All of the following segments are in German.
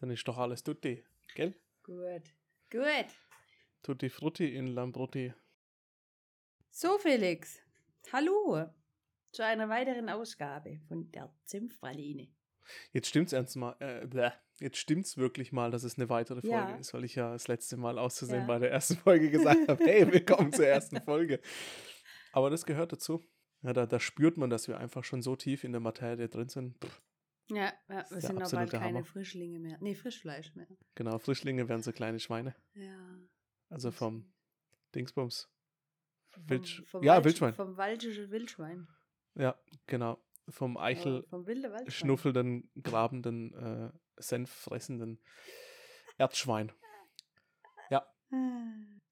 Dann ist doch alles tutti, gell? Gut. Gut. Tutti frutti in Lambrutti. So, Felix. Hallo. Zu einer weiteren Ausgabe von der Zimpfpraline. Jetzt stimmt's ernst mal, äh, bleh. jetzt stimmt's wirklich mal, dass es eine weitere Folge Ja. ist, weil ich ja das letzte Mal auszusehen Ja. bei der ersten Folge gesagt habe, hey, willkommen zur ersten Folge. Aber das gehört dazu. Ja, da, da spürt man, dass wir einfach schon so tief in der Materie drin sind. Pff, Ja, ja wir sind noch bald keine Hammer. Frischlinge mehr. Nee, Frischfleisch mehr. genau, Frischlinge wären so kleine Schweine. Ja. Also vom Dingsbums. Vom- Wildsch- vom ja, Waldsch- Wildschwein. Vom waldischen Wildschwein. Ja, genau. Vom Eichel Aber Vom schnuffelnden, grabenden, äh, senffressenden Erdschwein. Ah.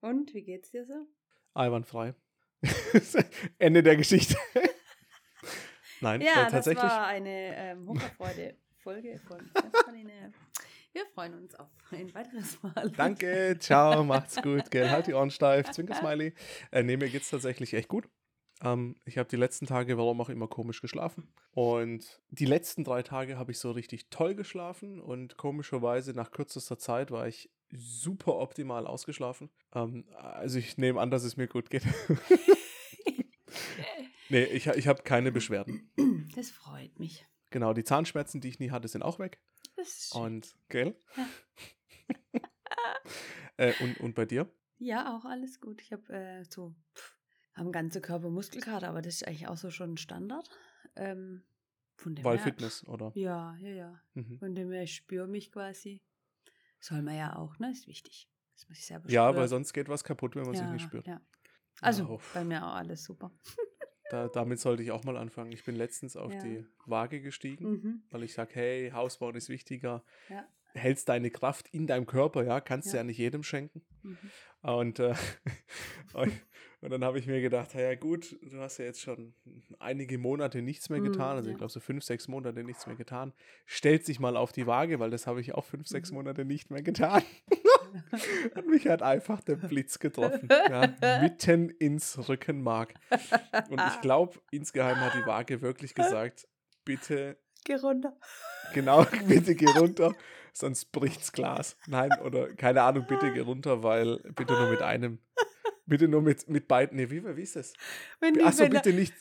Und, wie geht's dir so? Einwandfrei. Ende der Geschichte. Nein, Ja, äh, tatsächlich. das war eine ähm, Hocherfreude-Folge von Zimpfpraline. Wir freuen uns auf ein weiteres Mal. Danke, ciao, macht's gut, gell, halt die Ohren steif, Zwinker-Smiley. Äh, nee, mir geht's tatsächlich echt gut. Ähm, ich habe die letzten Tage, warum auch immer, komisch geschlafen. Und die letzten drei Tage habe ich so richtig toll geschlafen und komischerweise nach kürzester Zeit war ich super optimal ausgeschlafen. Ähm, also ich nehme an, dass es mir gut geht. nee, ich, ich habe keine Beschwerden. Das freut mich. Genau, die Zahnschmerzen, die ich nie hatte, sind auch weg. Das ist schön. Und, gell? äh, und, und bei dir? Ja, auch alles gut. Ich habe äh, so pff, am ganzen Körper Muskelkater, aber das ist eigentlich auch so schon Standard. Ähm, von dem Weil her, Fitness, oder? Ja, ja, ja. Mhm. Von dem her, ich spüre mich quasi. Soll man ja auch, ne? Ist wichtig. Das muss ich selber Ja, spüren. weil sonst geht was kaputt, wenn man ja, sich nicht spürt. Ja. Also, Ja, uff. bei mir auch alles super. Da, damit sollte ich auch mal anfangen. Ich bin letztens auf Ja. die Waage gestiegen, Mhm. weil ich sage, hey, Hausbauen ist wichtiger. Ja. Hältst deine Kraft in deinem Körper, ja, kannst du Ja. ja nicht jedem schenken. Mhm. Und, äh, und, und dann habe ich mir gedacht, ja gut, du hast ja jetzt schon einige Monate nichts mehr Mhm, getan, also ich glaube so fünf, sechs Monate nichts mehr getan. Stellt sich mal auf die Waage, weil das habe ich auch fünf, sechs Mhm. Monate nicht mehr getan. und mich hat einfach der Blitz getroffen, ja, mitten ins Rückenmark. Und ich glaube, insgeheim hat die Waage wirklich gesagt, bitte Geh runter. Genau, bitte geh runter, sonst bricht's Glas. Nein, oder keine Ahnung, bitte geh runter, weil bitte nur mit einem. Bitte nur mit, mit beiden. Nee, wie, wie ist das? Wenn, die- Achso, bitte nicht.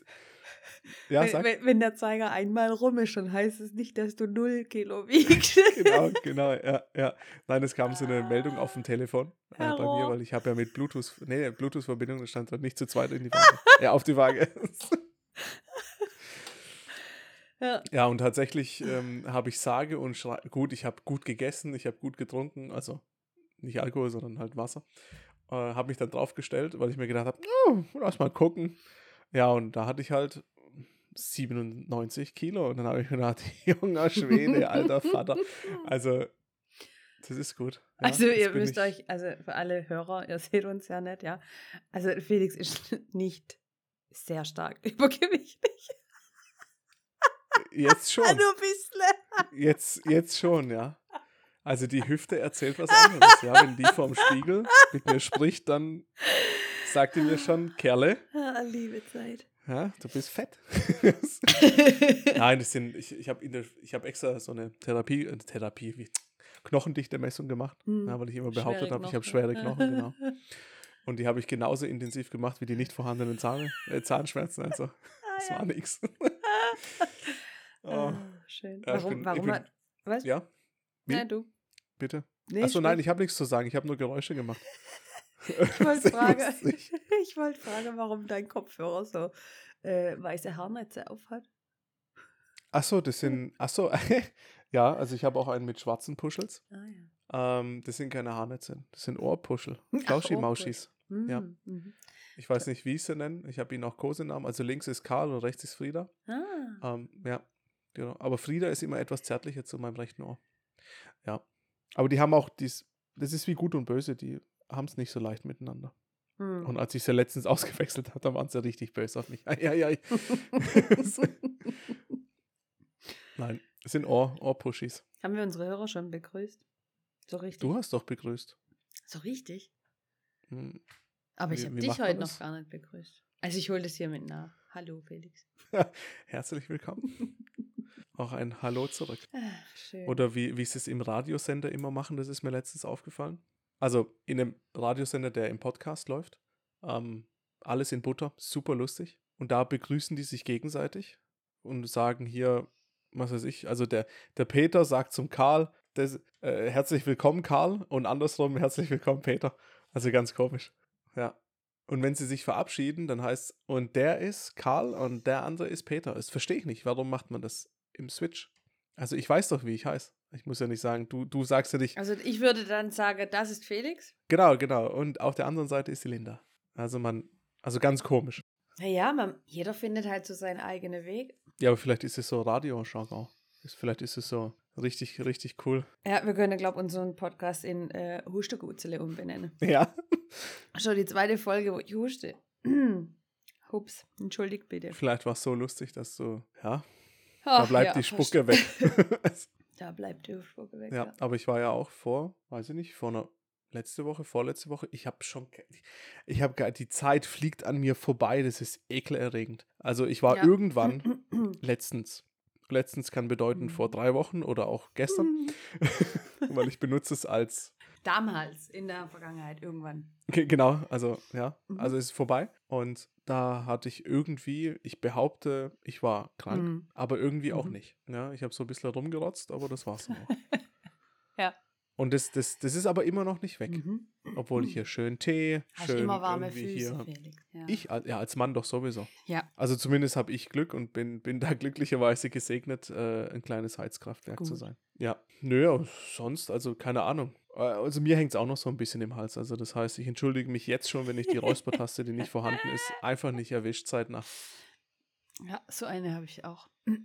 Ja, wenn, sag. wenn, wenn der Zeiger einmal rum ist, dann heißt es nicht, dass du null Kilo wiegst. Genau, genau, ja, ja. Nein, es kam so eine Meldung auf dem Telefon äh, bei mir, weil ich habe ja mit Bluetooth, nee, Bluetooth-Verbindung, das stand dort nicht zu zweit in die Waage. ja, auf die Waage. ja. Ja, und tatsächlich ähm, habe ich sage und schrei gut, ich habe gut gegessen, ich habe gut getrunken, also nicht Alkohol, sondern halt Wasser. Äh, habe mich dann draufgestellt, weil ich mir gedacht habe, oh, lass mal gucken. Ja, und da hatte ich halt 97 Kilo und dann habe ich gedacht, junger Schwede, alter Vater. Also, das ist gut. Ja, Also ihr müsst euch, also für alle Hörer, ihr seht uns ja nicht, ja. Also Felix ist nicht sehr stark übergewichtig. Jetzt schon. Nur ein bisschen. Jetzt, jetzt schon, ja. Also die Hüfte erzählt was anderes, ja. Wenn die vorm Spiegel mit mir spricht, dann sagt die mir schon, Kerle, Ah, liebe Zeit. Ja, du bist fett. Nein, das sind, ich, ich habe hab extra so eine Therapie, äh, Therapie, wie knochendichte Messung gemacht, Hm, ja, weil ich immer behauptet habe, ich habe schwere Knochen, genau. Und die habe ich genauso intensiv gemacht wie die nicht vorhandenen Zahn, äh, Zahnschmerzen. Also, das Ah, war ja. nichts. Oh, schön. Ja, warum, bin- warum bin- hat, was? ja, wie? Ja, du. bitte. Nee, Achso, nein, ich habe nichts zu sagen. Ich habe nur Geräusche gemacht. Ich wollte fragen, ich wollte fragen, warum dein Kopfhörer so äh, weiße Haarnetze aufhat. Achso, das sind. Achso, ja, also ich habe auch einen mit schwarzen Puschels. Ah ja. Ähm, das sind keine Haarnetze. Das sind Ohrpuschel. Flauschi-Mauschis. Ja. Mhm, mhm. Ich weiß nicht, wie ich sie nenne. Ich habe ihnen auch Kosenamen. Also links ist Karl und rechts ist Frieda. Ah. Ähm, ja, genau. Aber Frieda ist immer etwas zärtlicher zu meinem rechten Ohr. Ja. Aber die haben auch dies. Das ist wie gut und böse. Die haben es nicht so leicht miteinander. Hm. Und als ich sie letztens ausgewechselt habe, dann waren sie richtig böse auf mich. Ei, ei, ei. Nein, es sind Ohr, Ohrpuschis. Haben wir unsere Hörer schon begrüßt? So richtig? Du hast doch begrüßt. So richtig? Hm. Aber ich habe dich heute noch gar nicht begrüßt. Also ich hole das hier mit nach. Hallo Felix. Herzlich willkommen. auch ein Hallo zurück. Ah, schön. Oder wie, wie sie es im Radiosender immer machen, das ist mir letztens aufgefallen. Also in einem Radiosender, der im Podcast läuft. Ähm, alles in Butter, super lustig. Und da begrüßen die sich gegenseitig und sagen hier, was weiß ich, also der, der Peter sagt zum Karl, das, äh, herzlich willkommen Karl und andersrum herzlich willkommen Peter. Also ganz komisch. Ja. Und wenn sie sich verabschieden, dann heißt und der ist Karl und der andere ist Peter. Das verstehe ich nicht. Warum macht man das im Switch? Also ich weiß doch, wie ich heiße. Ich muss ja nicht sagen, du, du sagst ja nicht. Also ich würde dann sagen, das ist Felix. Genau, genau. Und auf der anderen Seite ist die Linda. Also man, also ganz komisch. Naja, man, jeder findet halt so seinen eigenen Weg. Ja, aber vielleicht ist es so Radio-Jargon. Ist- Vielleicht ist es so richtig, richtig cool. Ja, wir können, glaube ich, unseren Podcast in äh, Hustegutzele umbenennen. Ja. Schon die zweite Folge, wo ich huste. Hups, entschuldigt bitte. Vielleicht war es so lustig, dass du, ja, da Ach, bleibt ja, die Spucke weg. Da bleibt die Spucke weg. ja, Ja. aber ich war ja auch vor, weiß ich nicht, vor einer letzte Woche, vorletzte Woche, ich habe schon, ich habe die Zeit fliegt an mir vorbei, das ist ekelerregend. Also ich war Ja. irgendwann letztens. Letztens kann bedeuten vor Mhm. drei Wochen oder auch gestern, weil ich benutze es als Damals, in der Vergangenheit, irgendwann. Ge- Genau, also ja, Mhm. also es ist vorbei. Und da hatte ich irgendwie, ich behaupte, ich war krank, Mhm. aber irgendwie auch Mhm. nicht. Ja, ich habe so ein bisschen rumgerotzt, aber das war's dann auch. Ja. Und das, das, das ist aber immer noch nicht weg. Mhm. Obwohl ich hier schön Tee, Hast schön immer warme irgendwie Füße, hier. Felix. Ja. Ich, ja, als Mann doch sowieso. Ja, Also zumindest habe ich Glück und bin, bin da glücklicherweise gesegnet, äh, ein kleines Heizkraftwerk zu Gut. sein. Ja, nö, sonst, also keine Ahnung. Also mir hängt es auch noch so ein bisschen im Hals. Also das heißt, ich entschuldige mich jetzt schon, wenn ich die Räuspertaste, die nicht vorhanden ist, einfach nicht erwischt zeitnah. ja, so eine habe ich auch.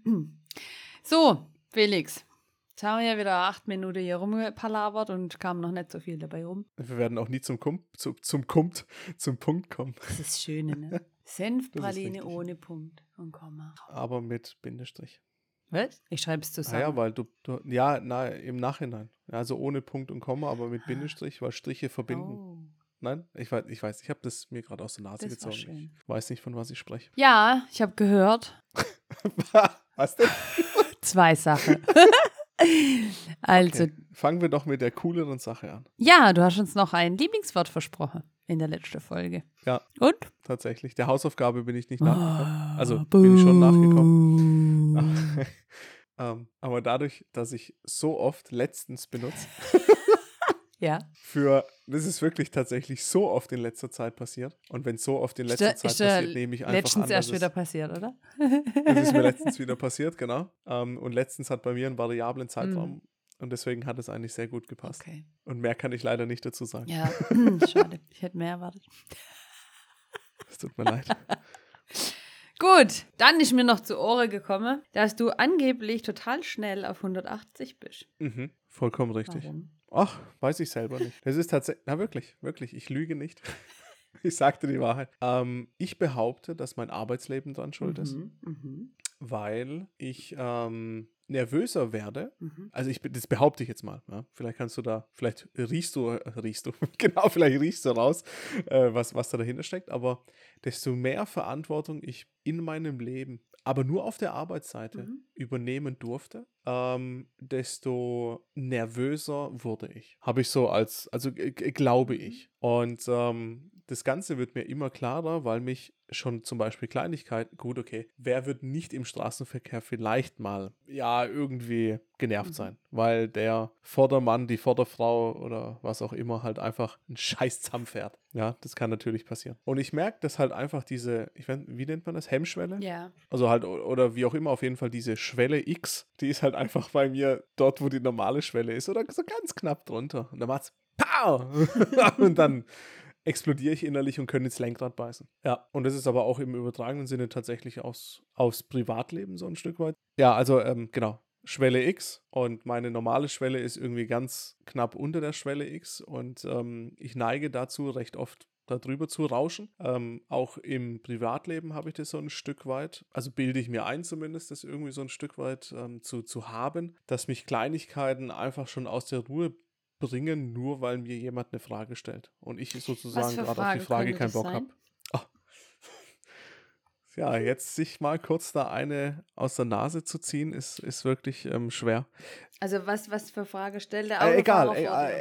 So, Felix. Jetzt haben wir ja wieder acht Minuten hier rumgepalabert und kam noch nicht so viel dabei rum. Wir werden auch nie zum Kump, zu, zum Kumpt, zum Punkt kommen, Das ist das Schöne, ne? Senfpraline ohne Punkt und Komma. aber mit Bindestrich. Was? Ich schreibe es zusammen. Naja, weil du, du ja, na, im Nachhinein. Also ohne Punkt und Komma, aber mit Ah. Bindestrich, weil Striche verbinden. oh. Nein, ich weiß, ich weiß, ich habe das mir gerade aus der Nase Das gezogen. Ich weiß nicht, von was ich spreche. Ja, ich habe gehört. was denn? Zwei Sachen. also, Okay. Fangen wir doch mit der cooleren Sache an. ja, du hast uns noch ein Lieblingswort versprochen in der letzten Folge. Ja. Und? Tatsächlich. Der Hausaufgabe bin ich nicht nachgekommen. Also bin ich schon nachgekommen. ähm, aber dadurch, dass ich so oft letztens benutze, ja. für, das ist wirklich tatsächlich so oft in letzter Zeit passiert. Und wenn so oft in letzter Ist Zeit passiert, nehme ich einfach letztens an, erst dass wieder es, passiert, oder? das ist mir letztens wieder passiert, genau. Ähm, und letztens hat bei mir einen variablen Zeitraum. Mhm. Und deswegen hat es eigentlich sehr gut gepasst. Okay. Und mehr kann ich leider nicht dazu sagen. Ja, schade. Ich hätte mehr erwartet. Es tut mir leid. Gut, dann ist mir noch zu Ohren gekommen, dass du angeblich total schnell auf 180 bist. Mhm. Vollkommen richtig. Warum? Ach, weiß ich selber nicht. Das ist tatsächlich, na wirklich, wirklich, ich lüge nicht. Ich sagte die Wahrheit. Ähm, ich behaupte, dass mein Arbeitsleben dran schuld ist, Mhm, mhm, weil ich ähm, nervöser werde. mhm. Also ich, das behaupte ich jetzt mal. Ja? Vielleicht kannst du da, vielleicht riechst du, äh, riechst du, genau, vielleicht riechst du raus, äh, was, was da dahinter steckt. Aber desto mehr Verantwortung ich in meinem Leben, aber nur auf der Arbeitsseite Mhm. übernehmen durfte, ähm, desto nervöser wurde ich. Habe ich so als, also g- glaube Mhm. ich. Und ähm, das Ganze wird mir immer klarer, weil mich schon zum Beispiel Kleinigkeiten, gut, okay, wer wird nicht im Straßenverkehr vielleicht mal, ja, irgendwie genervt Mhm. sein, weil der Vordermann, die Vorderfrau oder was auch immer halt einfach einen Scheiß zusammenfährt. Ja, das kann natürlich passieren. Und ich merke, dass halt einfach diese, ich weiß, wie nennt man das, Hemmschwelle? Ja. Also halt, oder wie auch immer, auf jeden Fall diese Schwelle X, die ist halt einfach bei mir dort, wo die normale Schwelle ist, oder so ganz knapp drunter. Und dann macht's Pow! und dann explodiere ich innerlich und könnte ins Lenkrad beißen. Ja, und das ist aber auch im übertragenen Sinne tatsächlich aus, aufs Privatleben so ein Stück weit. Ja, also ähm, genau. Schwelle X und meine normale Schwelle ist irgendwie ganz knapp unter der Schwelle X und ähm, ich neige dazu recht oft darüber zu rauschen. Ähm, auch im Privatleben habe ich das so ein Stück weit, also bilde ich mir ein zumindest, das irgendwie so ein Stück weit ähm, zu, zu haben, dass mich Kleinigkeiten einfach schon aus der Ruhe bringen, nur weil mir jemand eine Frage stellt und ich sozusagen gerade auf die Frage keinen Bock habe. ja, jetzt sich mal kurz da eine aus der Nase zu ziehen, ist, ist wirklich ähm, schwer. Also was, was für Frage stellt der Äh, egal. Äh,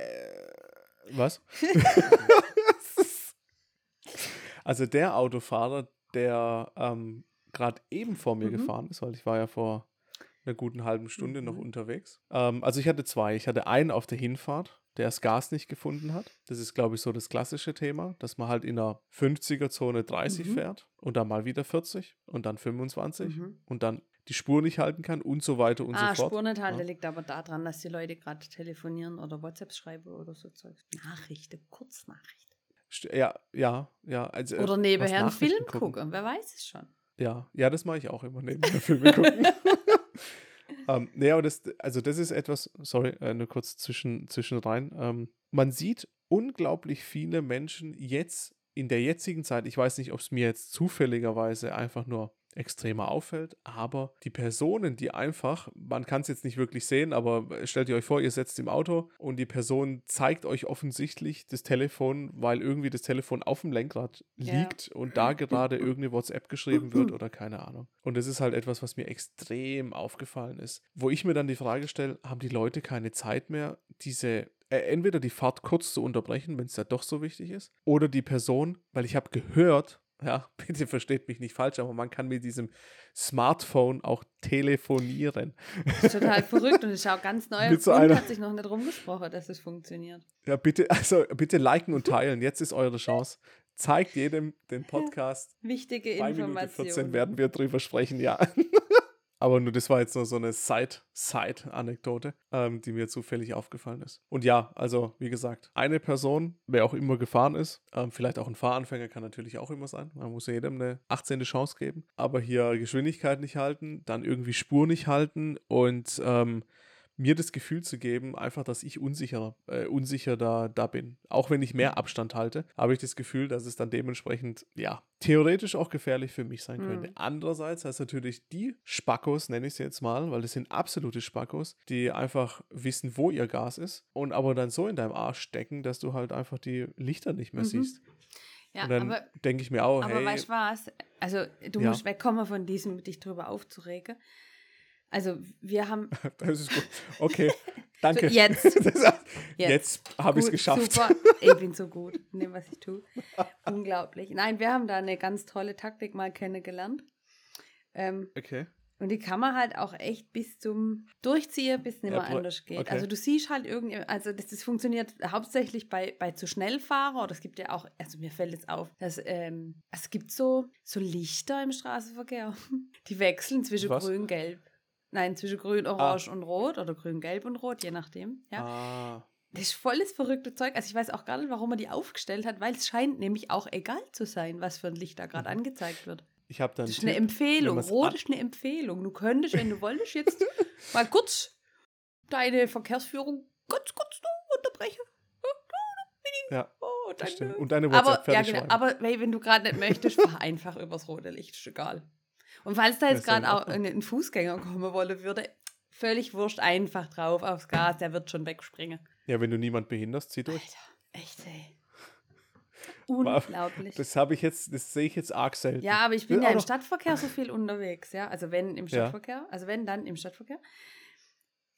was? also der Autofahrer, der ähm, gerade eben vor mir Mhm. gefahren ist, weil ich war ja vor einer guten halben Stunde noch Mhm. unterwegs. Ähm, also ich hatte zwei. Ich hatte einen auf der Hinfahrt, der das Gas nicht gefunden hat. Das ist, glaube ich, so das klassische Thema, dass man halt in einer 50er-Zone 30 Mhm. fährt und dann mal wieder 40 und dann 25 Mhm. und dann die Spur nicht halten kann und so weiter und ah, so fort. Spur nicht halten, Ja. liegt aber daran, dass die Leute gerade telefonieren oder WhatsApps schreiben oder so Zeugs. Nachrichten, Kurznachrichten. Ja, ja, ja. Also, äh, Oder was nebenher einen Film gucken. wer weiß es schon. Ja, ja, das mache ich auch immer neben der Filme gucken. ähm, nee, aber das, also das ist etwas, sorry, äh, nur kurz zwischen, zwischen rein. Ähm, man sieht unglaublich viele Menschen jetzt in der jetzigen Zeit, ich weiß nicht, ob es mir jetzt zufälligerweise einfach nur extremer auffällt, aber die Personen, die einfach, man kann es jetzt nicht wirklich sehen, aber stellt ihr euch vor, ihr setzt im Auto und die Person zeigt euch offensichtlich das Telefon, weil irgendwie das Telefon auf dem Lenkrad Ja. liegt und da gerade irgendeine WhatsApp geschrieben wird oder keine Ahnung. Und das ist halt etwas, was mir extrem aufgefallen ist. Wo ich mir dann die Frage stelle, haben die Leute keine Zeit mehr, diese äh, entweder die Fahrt kurz zu unterbrechen, wenn es ja doch so wichtig ist, oder die Person, weil ich habe gehört, ja, bitte versteht mich nicht falsch, aber man kann mit diesem Smartphone auch telefonieren. Das ist total verrückt und es ist auch ganz neu. Mit so einer- hat sich noch nicht rumgesprochen, dass es funktioniert. Ja, bitte, also bitte liken und teilen. Jetzt ist eure Chance. Zeigt jedem den Podcast. Wichtige 2 Minuten 14 Informationen. werden wir drüber sprechen, ja. Aber nur das war jetzt nur so eine Side- Side-Anekdote, ähm, die mir zufällig aufgefallen ist. Und ja, also wie gesagt, eine Person, wer auch immer gefahren ist, ähm, vielleicht auch ein Fahranfänger kann natürlich auch immer sein. Man muss jedem eine 18. Chance geben. Aber hier Geschwindigkeit nicht halten, dann irgendwie Spur nicht halten und ähm, mir das Gefühl zu geben, einfach, dass ich unsicher, äh, unsicher da, da bin. Auch wenn ich mehr Abstand halte, habe ich das Gefühl, dass es dann dementsprechend, ja, theoretisch auch gefährlich für mich sein könnte. Mhm. Andererseits heißt natürlich die Spackos, nenne ich sie jetzt mal, weil das sind absolute Spackos, die einfach wissen, wo ihr Gas ist und aber dann so in deinem Arsch stecken, dass du halt einfach die Lichter nicht mehr Mhm. siehst. Ja, und dann aber, denke ich mir auch, aber hey, weißt du was? Also, du Ja. musst wegkommen von diesem, dich drüber aufzuregen. Also, wir haben. das ist gut. Okay, danke. So, jetzt. Das heißt, jetzt habe ich es geschafft. Super. Ich bin so gut in dem, was ich tue. Unglaublich. Nein, wir haben da eine ganz tolle Taktik mal kennengelernt. Ähm, Okay. und die kann man halt auch echt bis zum Durchziehen, bis es nicht Ja, mehr pro- anders geht. okay. Also du siehst halt irgendwie, also das, das funktioniert hauptsächlich bei, bei zu schnell Fahren oder es gibt ja auch, also mir fällt jetzt auf, dass ähm, es gibt so, so Lichter im Straßenverkehr, die wechseln zwischen Was? grün, gelb. Nein, zwischen grün, orange und rot oder grün, gelb und rot, je nachdem. Ja. Ah. Das ist volles verrückte Zeug. Also ich weiß auch gar nicht, warum er die aufgestellt hat, weil es scheint nämlich auch egal zu sein, was für ein Licht da gerade Mhm. angezeigt wird. Ich habe dann. Das ist eine Tipp, Empfehlung. Rot ist eine Empfehlung. Du könntest, wenn du wolltest, jetzt mal kurz deine Verkehrsführung kurz noch unterbrechen. Ja, Oh, danke. Und deine aber, WhatsApp ja, fertig genau, aber hey, wenn du gerade nicht möchtest, fahr einfach übers rote Licht. Ist egal. Und falls da Ja, jetzt ja gerade auch ein, Fußgänger kommen wollen würde, völlig wurscht, einfach drauf aufs Gas, der wird schon wegspringen. Ja, wenn du niemand behinderst, zieh durch. Alter, echt, ey. Unglaublich. Das habe ich jetzt, das sehe ich jetzt arg selten. Ja, aber ich bin ja auch im Stadtverkehr so viel unterwegs, ja. Also wenn im Ja. Stadtverkehr, also wenn dann im Stadtverkehr.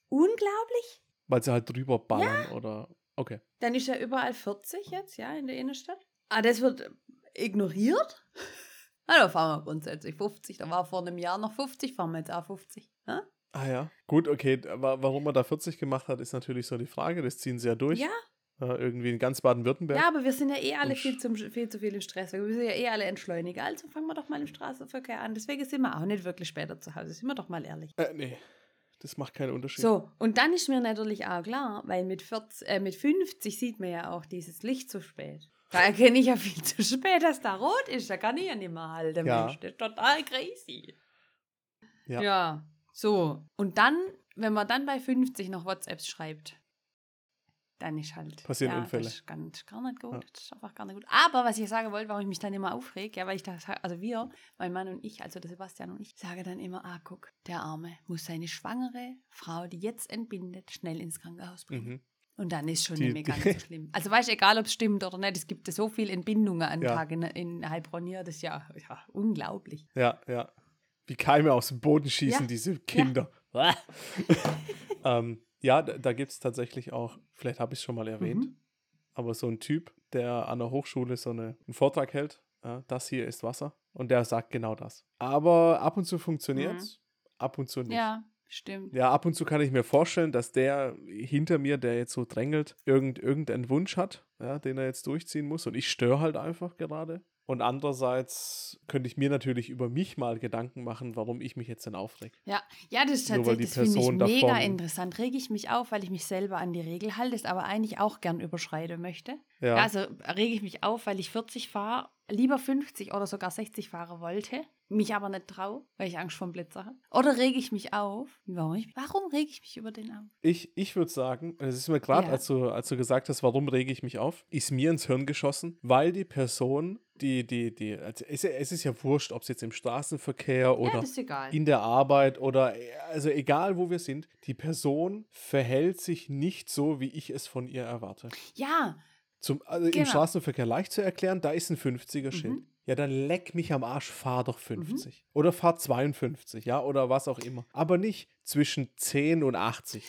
Unglaublich. Weil sie halt drüber ballern oder. Okay. Dann ist ja überall 40 jetzt, ja, in der Innenstadt. Ah, das wird ignoriert. Da fahren wir grundsätzlich 50. Da war vor einem Jahr noch 50, fahren wir jetzt auch 50. Ja? Ah ja. Gut, okay. Aber warum man da 40 gemacht hat, ist natürlich so die Frage. Das ziehen sie ja durch. Ja, Äh, irgendwie in ganz Baden-Württemberg. ja, aber wir sind ja eh alle viel, zum, viel zu viel im Stress. Wir sind ja eh alle Entschleuniger. Also fangen wir doch mal im Straßenverkehr an. Deswegen sind wir auch nicht wirklich später zu Hause. Sind wir doch mal ehrlich. Äh, nee. Das macht keinen Unterschied. So, und dann ist mir natürlich auch klar, weil mit, 40, äh, mit 50 sieht man ja auch dieses Licht zu spät. Da erkenne ich ja viel zu spät, dass da rot ist. Da kann ich ja nicht mehr halten, Ja. Mensch. Das ist total crazy. Ja. ja, so. Und dann, wenn man dann bei 50 noch WhatsApps schreibt, dann ist halt. Passieren ja, Unfälle. Das ist ganz, gar nicht gut. Ja. Das ist einfach gar nicht gut. Aber was ich sagen wollte, warum ich mich dann immer aufreg, ja, weil ich das, also wir, mein Mann und ich, also der Sebastian und ich, sage dann immer, ah, guck, der Arme muss seine schwangere Frau, die jetzt entbindet, schnell ins Krankenhaus bringen. Mhm. Und dann ist schon Die- nicht mehr ganz so schlimm. Also weißt du, egal ob es stimmt oder nicht, es gibt so viele Entbindungen an Ja. Tag in, in Heilbronn hier, das ist ja, ja unglaublich. Ja, ja. Wie Keime aus dem Boden schießen, Ja. diese Kinder. ähm, ja, da, da gibt es tatsächlich auch, vielleicht habe ich es schon mal erwähnt, Mhm. aber so ein Typ, der an der Hochschule so eine, einen Vortrag hält, ja, das hier ist Wasser, und der sagt genau das. Aber ab und zu funktioniert es, ab und zu nicht. Mhm. Ja, stimmt. Ja, ab und zu kann ich mir vorstellen, dass der hinter mir, der jetzt so drängelt, irgend, irgendeinen Wunsch hat, ja, den er jetzt durchziehen muss. Und ich störe halt einfach gerade. Und andererseits könnte ich mir natürlich über mich mal Gedanken machen, warum ich mich jetzt denn aufreg. Ja, ja, das ist tatsächlich, das finde ich Person mega interessant. Rege ich mich auf, weil ich mich selber an die Regel halte, es aber eigentlich auch gern überschreiten möchte. Ja, Also rege ich mich auf, weil ich 40 fahre, lieber 50 oder sogar 60 fahren wollte, mich aber nicht traue, weil ich Angst vor dem Blitzer habe. Oder rege ich mich auf? Warum, ich, warum rege ich mich über den auf? ich, ich würde sagen, es ist mir gerade, Ja. als, du, als du gesagt hast, warum rege ich mich auf, ist mir ins Hirn geschossen, weil die Person, die, die, die, also es, es ist ja wurscht, ob es jetzt im Straßenverkehr ja, oder egal. in der Arbeit oder also egal wo wir sind, die Person verhält sich nicht so, wie ich es von ihr erwarte. Ja, Zum, also Im Genau. Straßenverkehr leicht zu erklären, da ist ein 50er-Schild. Mhm. Ja, dann leck mich am Arsch, fahr doch 50. Oder fahr 52, ja, oder was auch immer. Aber nicht zwischen 10 und 80.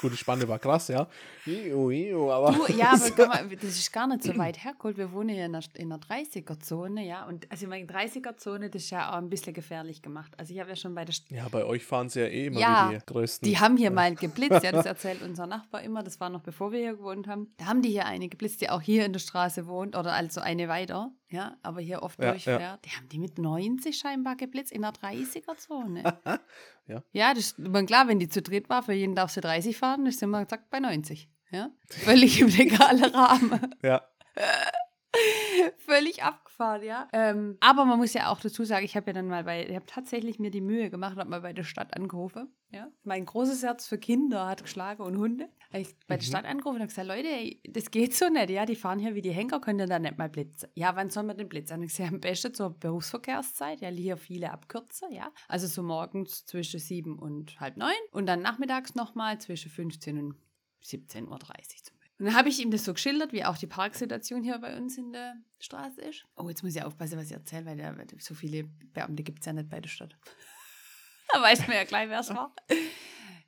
Gut, die Spanne war krass, ja. Iu, iu, aber Du, ja, aber mal, das ist gar nicht so weit hergeholt. Wir wohnen hier in der, in der 30er-Zone, ja. Und also meine 30er-Zone, das ist ja auch ein bisschen gefährlich gemacht. Also ich habe ja schon bei der St ja, bei euch fahren sie ja eh immer Ja, wie die größten. Die haben hier mal geblitzt, ja, das erzählt unser Nachbar immer, das war noch bevor wir hier gewohnt haben. Da haben die hier eine geblitzt, die auch hier in der Straße wohnt oder also eine weiter, ja, aber hier oft Ja, durchfährt. Die haben die mit 90 scheinbar geblitzt in der 30er-Zone. Ja. Ja, das ist immer klar, wenn die zu dritt war, für jeden darf sie 30 fahren, dann sind wir zack bei 90. Ja, völlig im legalen Rahmen. ja, Völlig abgefahren, ja. Ähm, aber man muss ja auch dazu sagen, ich habe ja dann mal bei, ich habe tatsächlich mir die Mühe gemacht, habe mal bei der Stadt angerufen. Ja. Mein großes Herz für Kinder hat geschlagen und Hunde. Hab Ich bei der Mhm. Stadt angerufen und habe gesagt, Leute, ey, das geht so nicht, ja, die fahren hier wie die Henker, könnt ihr da nicht mal blitzen. Ja, wann soll man denn blitzen? Und ich gesagt, am besten zur Berufsverkehrszeit, ja, hier viele abkürzen, ja. Also so morgens zwischen sieben und halb neun und dann nachmittags nochmal zwischen 15 und 17.30 Uhr zum Beispiel. Und dann habe ich ihm das so geschildert, wie auch die Parksituation hier bei uns in der Straße ist. Oh, jetzt muss ich aufpassen, was ich erzähle, weil der, so viele Beamte gibt es ja nicht bei der Stadt. da weiß man ja gleich, wer es war.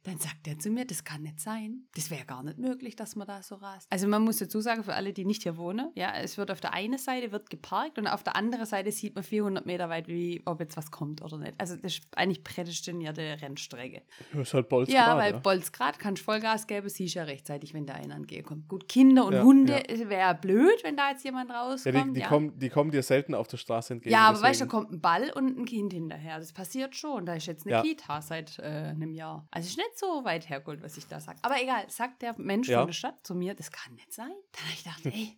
Dann sagt er zu mir, das kann nicht sein. Das wäre gar nicht möglich, dass man da so rast. Also man muss dazu sagen, für alle, die nicht hier wohnen, ja, es wird auf der einen Seite wird geparkt und auf der anderen Seite sieht man 400 Meter weit, wie ob jetzt was kommt oder nicht. Also das ist eigentlich prädestinierte Rennstrecke. das ist halt Bolzgrad, Ja, weil ja. Bolzgrad kannst Vollgas geben, siehst ja rechtzeitig, wenn da einer entgegenkommt. Gut, Kinder und Ja, Hunde wäre blöd, wenn da jetzt jemand Ja, rauskommt. die, die, ja. Kommen, die kommen dir selten auf der Straße entgegen. ja, aber weißt du, da deswegen- kommt ein Ball und ein Kind hinterher. Das passiert schon. Da ist jetzt eine Ja. Kita seit äh, einem Jahr. Also ist nicht so weit hergeholt, was ich da sage. Aber egal, sagt der Mensch Ja. von der Stadt zu mir, das kann nicht sein. Dann habe ich gedacht, ey,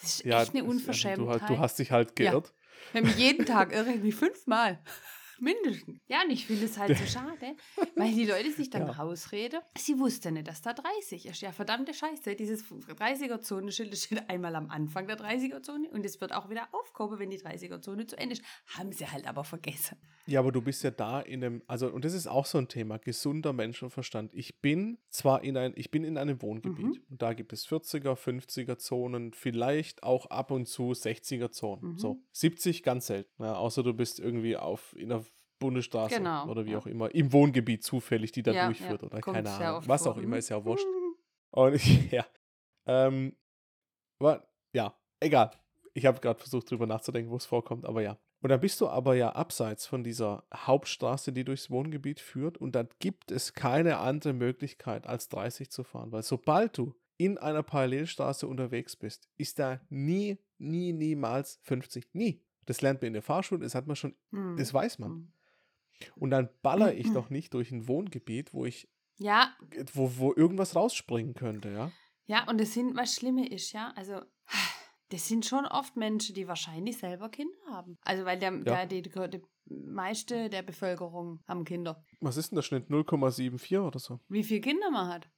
das ist ja, echt eine das- Unverschämtheit. Du, hast- du hast dich halt Ja. geirrt. Wir haben jeden Tag irgendwie fünfmal. Mindestens. Ja, und ich finde es halt so schade, weil die Leute sich dann Ja. rausreden. Sie wusste nicht, dass da 30 ist. Ja, verdammte Scheiße. Dieses 30er-Zone-Schild das steht einmal am Anfang der 30er-Zone und es wird auch wieder aufgehoben, wenn die 30er-Zone zu Ende ist. Haben sie halt aber vergessen. Ja, aber du bist ja da in einem, also, und das ist auch so ein Thema, gesunder Menschenverstand. Ich bin zwar in ein, ich bin in einem Wohngebiet Mhm. und da gibt es 40er, 50er Zonen, vielleicht auch ab und zu 60er Zonen. Mhm. So, 70 ganz selten. Ja, außer du bist irgendwie auf, in einer Bundesstraße Genau, oder wie auch immer, im Wohngebiet zufällig, die da Ja, durchführt ja, oder kommt keine Ahnung. Was vor. auch immer, Mhm. ist ja wurscht. Und ich, ja. Ähm, aber, ja, egal. Ich habe gerade versucht, drüber nachzudenken, wo es vorkommt, aber ja. Und dann bist du aber ja abseits von dieser Hauptstraße, die durchs Wohngebiet führt, und dann gibt es keine andere Möglichkeit, als 30 zu fahren. Weil sobald du in einer Parallelstraße unterwegs bist, ist da nie, nie, niemals 50. Nie. Das lernt man in der Fahrschule, das hat man schon, Hm. das weiß man. Und dann baller ich doch nicht durch ein Wohngebiet, wo ich, Ja, wo, wo irgendwas rausspringen könnte, ja. ja, und das sind, was Schlimme ist, ja, also das sind schon oft Menschen, die wahrscheinlich selber Kinder haben. Also weil der, der, die, die, die meiste der Bevölkerung haben Kinder. Was ist denn der Schnitt? 0,74 oder so? Wie viele Kinder man hat?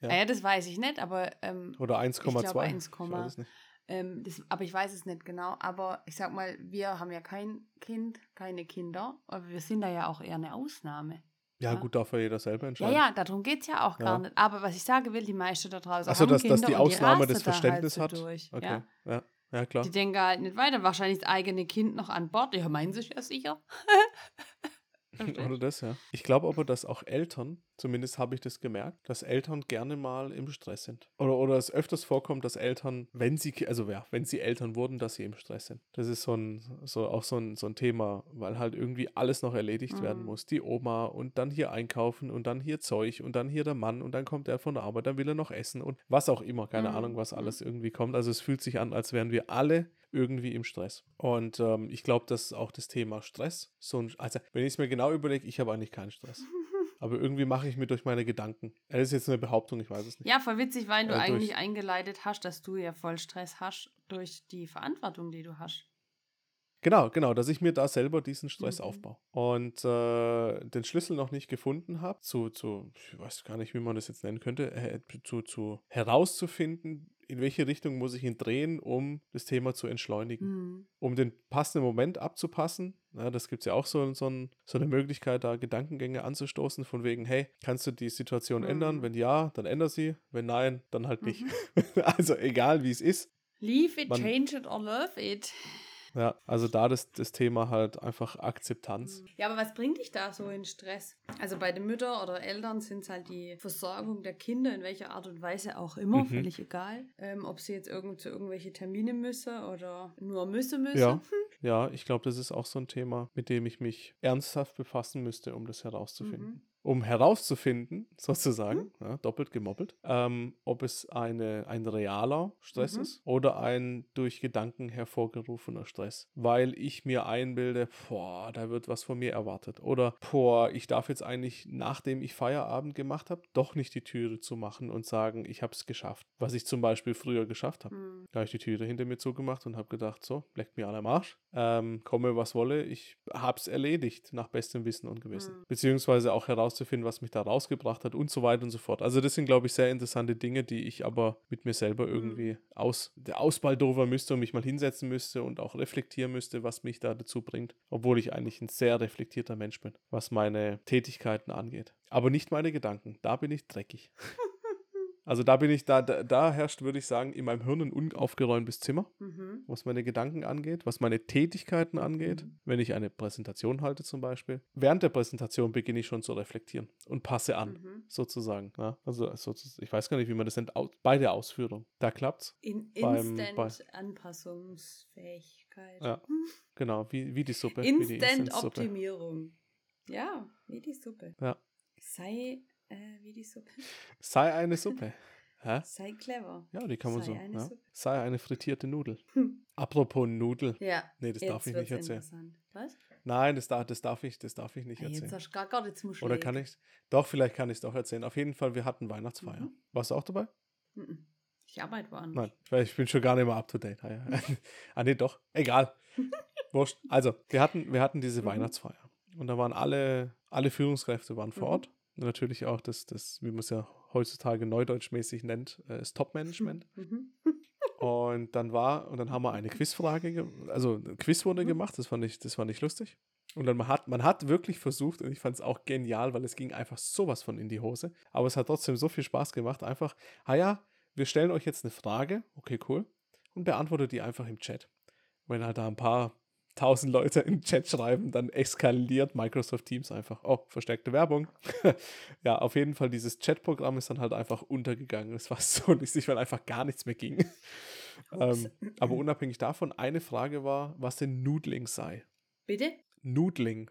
Ja. Ja, ja das weiß ich nicht, aber ähm, Oder 1,2? glaube 1, Ich weiß es nicht. Ähm, das, aber ich weiß es nicht genau. Aber ich sag mal, wir haben ja kein Kind, keine Kinder, aber wir sind da ja auch eher eine Ausnahme. Ja, gut, darf ja jeder selber Ja, entscheiden. ja, darum geht es ja auch gar Ja. nicht. Aber was ich sagen will, die meisten da draußen Achso, dass, dass Kinder die und Ausnahme das da halt Verständnis so hat. Okay, ja. ja. ja, klar. Die denken halt nicht weiter. Wahrscheinlich das eigene Kind noch an Bord. Ja, meinen sich ja sicher. Oder das, ja. Ich glaube aber, dass auch Eltern, zumindest habe ich das gemerkt, dass Eltern gerne mal im Stress sind. Oder, oder es öfters vorkommt, dass Eltern, wenn sie, also ja, wenn sie Eltern wurden, dass sie im Stress sind. Das ist so ein, so auch so ein, so ein Thema, weil halt irgendwie alles noch erledigt werden Mhm. muss. Die Oma und dann hier einkaufen und dann hier Zeug und dann hier der Mann und dann kommt er von der Arbeit, dann will er noch essen und was auch immer, keine Mhm. Ahnung, was Mhm. alles irgendwie kommt. Also es fühlt sich an, als wären wir alle irgendwie im Stress. Und ähm, ich glaube, dass auch das Thema Stress, so ein, also wenn ich es mir genau überlege, ich habe eigentlich keinen Stress. Aber irgendwie mache ich mir durch meine Gedanken. Das ist jetzt eine Behauptung, ich weiß es nicht. Ja, voll witzig, weil du Äh, eigentlich eingeleitet hast, dass du ja voll Stress hast durch die Verantwortung, die du hast. Genau, genau, dass ich mir da selber diesen Stress Mhm. aufbaue. Und äh, den Schlüssel noch nicht gefunden habe, zu, zu, ich weiß gar nicht, wie man das jetzt nennen könnte, äh, zu, zu herauszufinden, in welche Richtung muss ich ihn drehen, um das Thema zu entschleunigen. Mhm. um den passenden Moment abzupassen. Ja, das gibt es ja auch so, so, ein, so eine Möglichkeit, da Gedankengänge anzustoßen, von wegen, hey, kannst du die Situation Mhm. ändern? Wenn ja, dann änder sie. Wenn nein, dann halt nicht. Mhm. also egal, wie es ist. Leave it, Man- change it or love it. Ja, also da das, das Thema halt einfach Akzeptanz. Ja, aber was bringt dich da so in Stress? Also bei den Müttern oder Eltern sind es halt die Versorgung der Kinder, in welcher Art und Weise auch immer, Mhm. völlig egal. Ähm, ob sie jetzt irgend zu irgendwelche Termine müssen oder nur müssen müssen. Ja, ja, ich glaube, das ist auch so ein Thema, mit dem ich mich ernsthaft befassen müsste, um das herauszufinden. Mhm. Um herauszufinden, sozusagen, ja, doppelt gemoppelt, ähm, ob es eine, ein realer Stress Mhm. ist oder ein durch Gedanken hervorgerufener Stress. Weil ich mir einbilde, boah, da wird was von mir erwartet. Oder, boah, ich darf jetzt eigentlich, nachdem ich Feierabend gemacht habe, doch nicht die Türe zu machen und sagen, ich habe es geschafft. Was ich zum Beispiel früher geschafft habe. Hm. Da habe ich die Türe hinter mir zugemacht und habe gedacht, so, leckt mir alle am Arsch. Ähm, komme, was wolle, ich habe es erledigt, nach bestem Wissen und Gewissen. Mhm. Beziehungsweise auch herauszufinden, was mich da rausgebracht hat und so weiter und so fort. Also das sind, glaube ich, sehr interessante Dinge, die ich aber mit mir selber irgendwie aus, der ausbaldovern müsste und mich mal hinsetzen müsste und auch reflektieren müsste, was mich da dazu bringt. Obwohl ich eigentlich ein sehr reflektierter Mensch bin, was meine Tätigkeiten angeht. Aber nicht meine Gedanken. Da bin ich dreckig. Also da bin ich, da, da, da herrscht, würde ich sagen, in meinem Hirn ein unaufgeräumtes Zimmer, Mhm. was meine Gedanken angeht, was meine Tätigkeiten angeht, Mhm. wenn ich eine Präsentation halte zum Beispiel. Während der Präsentation beginne ich schon zu reflektieren und passe an, Mhm. sozusagen. Ja, also sozusagen, ich weiß gar nicht, wie man das nennt, bei der Ausführung. Da klappt's. In Beim- Instant bei- Anpassungsfähigkeit. Ja, Hm. Genau, wie, wie die Suppe. die Instant. Ja, wie die Suppe. Ja. Sei äh, wie die Suppe. Sei eine Suppe. Hä? Sei clever. Ja, die kann man Sei so. eine Ja. Suppe. Sei eine frittierte Nudel. Hm. Apropos Nudel. Ja. Nee, das jetzt darf ich nicht erzählen. Was? Nein, das, darf, das, darf ich, das darf ich nicht Ah, jetzt erzählen. hast du gar, gar jetzt musst Oder kann ich Doch, vielleicht kann ich es doch erzählen. Auf jeden Fall, wir hatten Weihnachtsfeier. Mhm. Warst du auch dabei? Mhm. Ich arbeite woanders. Nein, weil ich bin schon gar nicht mehr up to date. Ah, ja. ah nee, doch. Egal. Wurscht. Also, wir hatten, wir hatten diese Mhm. Weihnachtsfeier. Und da waren alle, alle Führungskräfte waren vor Mhm. Ort. Natürlich auch das, das wie man es ja heutzutage neudeutschmäßig nennt, äh, das Top-Management. Mhm. Und dann war, und dann haben wir eine Quizfrage, ge- also ein Quiz wurde Mhm. gemacht, das fand ich, das fand ich lustig. Und dann man hat, man hat wirklich versucht, und ich fand es auch genial, weil es ging einfach sowas von in die Hose. Aber es hat trotzdem so viel Spaß gemacht. Einfach, ah ja, wir stellen euch jetzt eine Frage, okay, cool, und beantwortet die einfach im Chat. Wenn halt da ein paar tausend Leute im Chat schreiben, dann eskaliert Microsoft Teams einfach. Oh, verstärkte Werbung. ja, auf jeden Fall, dieses Chatprogramm ist dann halt einfach untergegangen. Es war so lustig, weil einfach gar nichts mehr ging. Ähm, aber unabhängig davon, eine Frage war, was denn Noodling sei. Bitte? Noodling.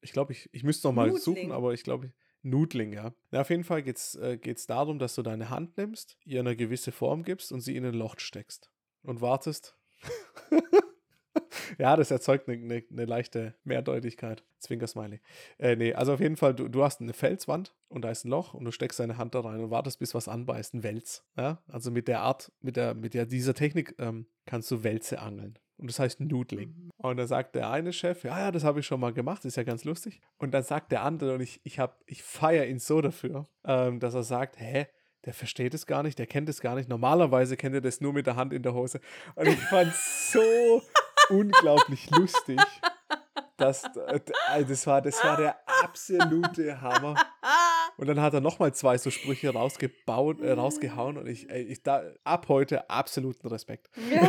Ich glaube, ich, ich müsste noch mal Noodling? suchen, aber ich glaube, Noodling, ja. Na, auf jeden Fall geht es äh, geht's darum, dass du deine Hand nimmst, ihr eine gewisse Form gibst und sie in ein Loch steckst. Und wartest. ja, das erzeugt eine, eine, eine leichte Mehrdeutigkeit. Zwinker-Smiley. Äh, nee, also auf jeden Fall, du, du hast eine Felswand und da ist ein Loch und du steckst deine Hand da rein und wartest, bis was anbeißt, ein Wels. Ja? Also mit der Art, mit der, mit der, dieser Technik ähm, kannst du Wälze angeln. Und das heißt Noodling. Mhm. Und dann sagt der eine Chef, ja, ja, das habe ich schon mal gemacht, ist ja ganz lustig. Und dann sagt der andere, und ich, ich, hab- ich feiere ihn so dafür, ähm, dass er sagt, hä, der versteht es gar nicht, der kennt es gar nicht. Normalerweise kennt er das nur mit der Hand in der Hose. Und ich fand es so unglaublich lustig. Das, äh, also das, war, das war der absolute Hammer. Und dann hat er nochmal zwei so Sprüche rausgebaut, äh, rausgehauen und ich, ich da, ab heute absoluten Respekt. Ja.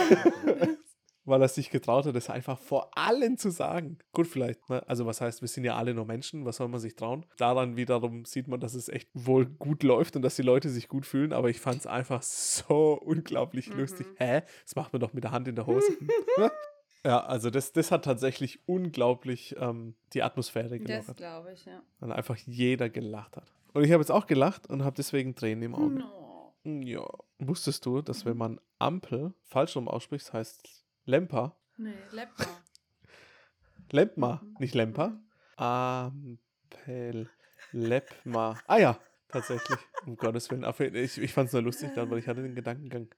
Weil er sich getraut hat, das einfach vor allen zu sagen. Gut, vielleicht, ne? also was heißt, wir sind ja alle nur Menschen, was soll man sich trauen? Daran wiederum sieht man, dass es echt wohl gut läuft und dass die Leute sich gut fühlen, aber ich fand es einfach so unglaublich Mhm. lustig. Hä? Das macht man doch mit der Hand in der Hose. ja, also das, das hat tatsächlich unglaublich ähm, die Atmosphäre Das gelockert. glaube ich, ja. Weil einfach jeder gelacht hat. Und ich habe jetzt auch gelacht und habe deswegen Tränen im Auge. No. Ja. Wusstest du, dass wenn man Ampel falsch rum ausspricht, heißt Lemper? Nee, Lepper. Lempma, Mhm. nicht Lemper. Ampel, Lepma. Ah ja, tatsächlich. Um Gottes Willen. Ich, ich fand es nur lustig dann, weil ich hatte den Gedankengang.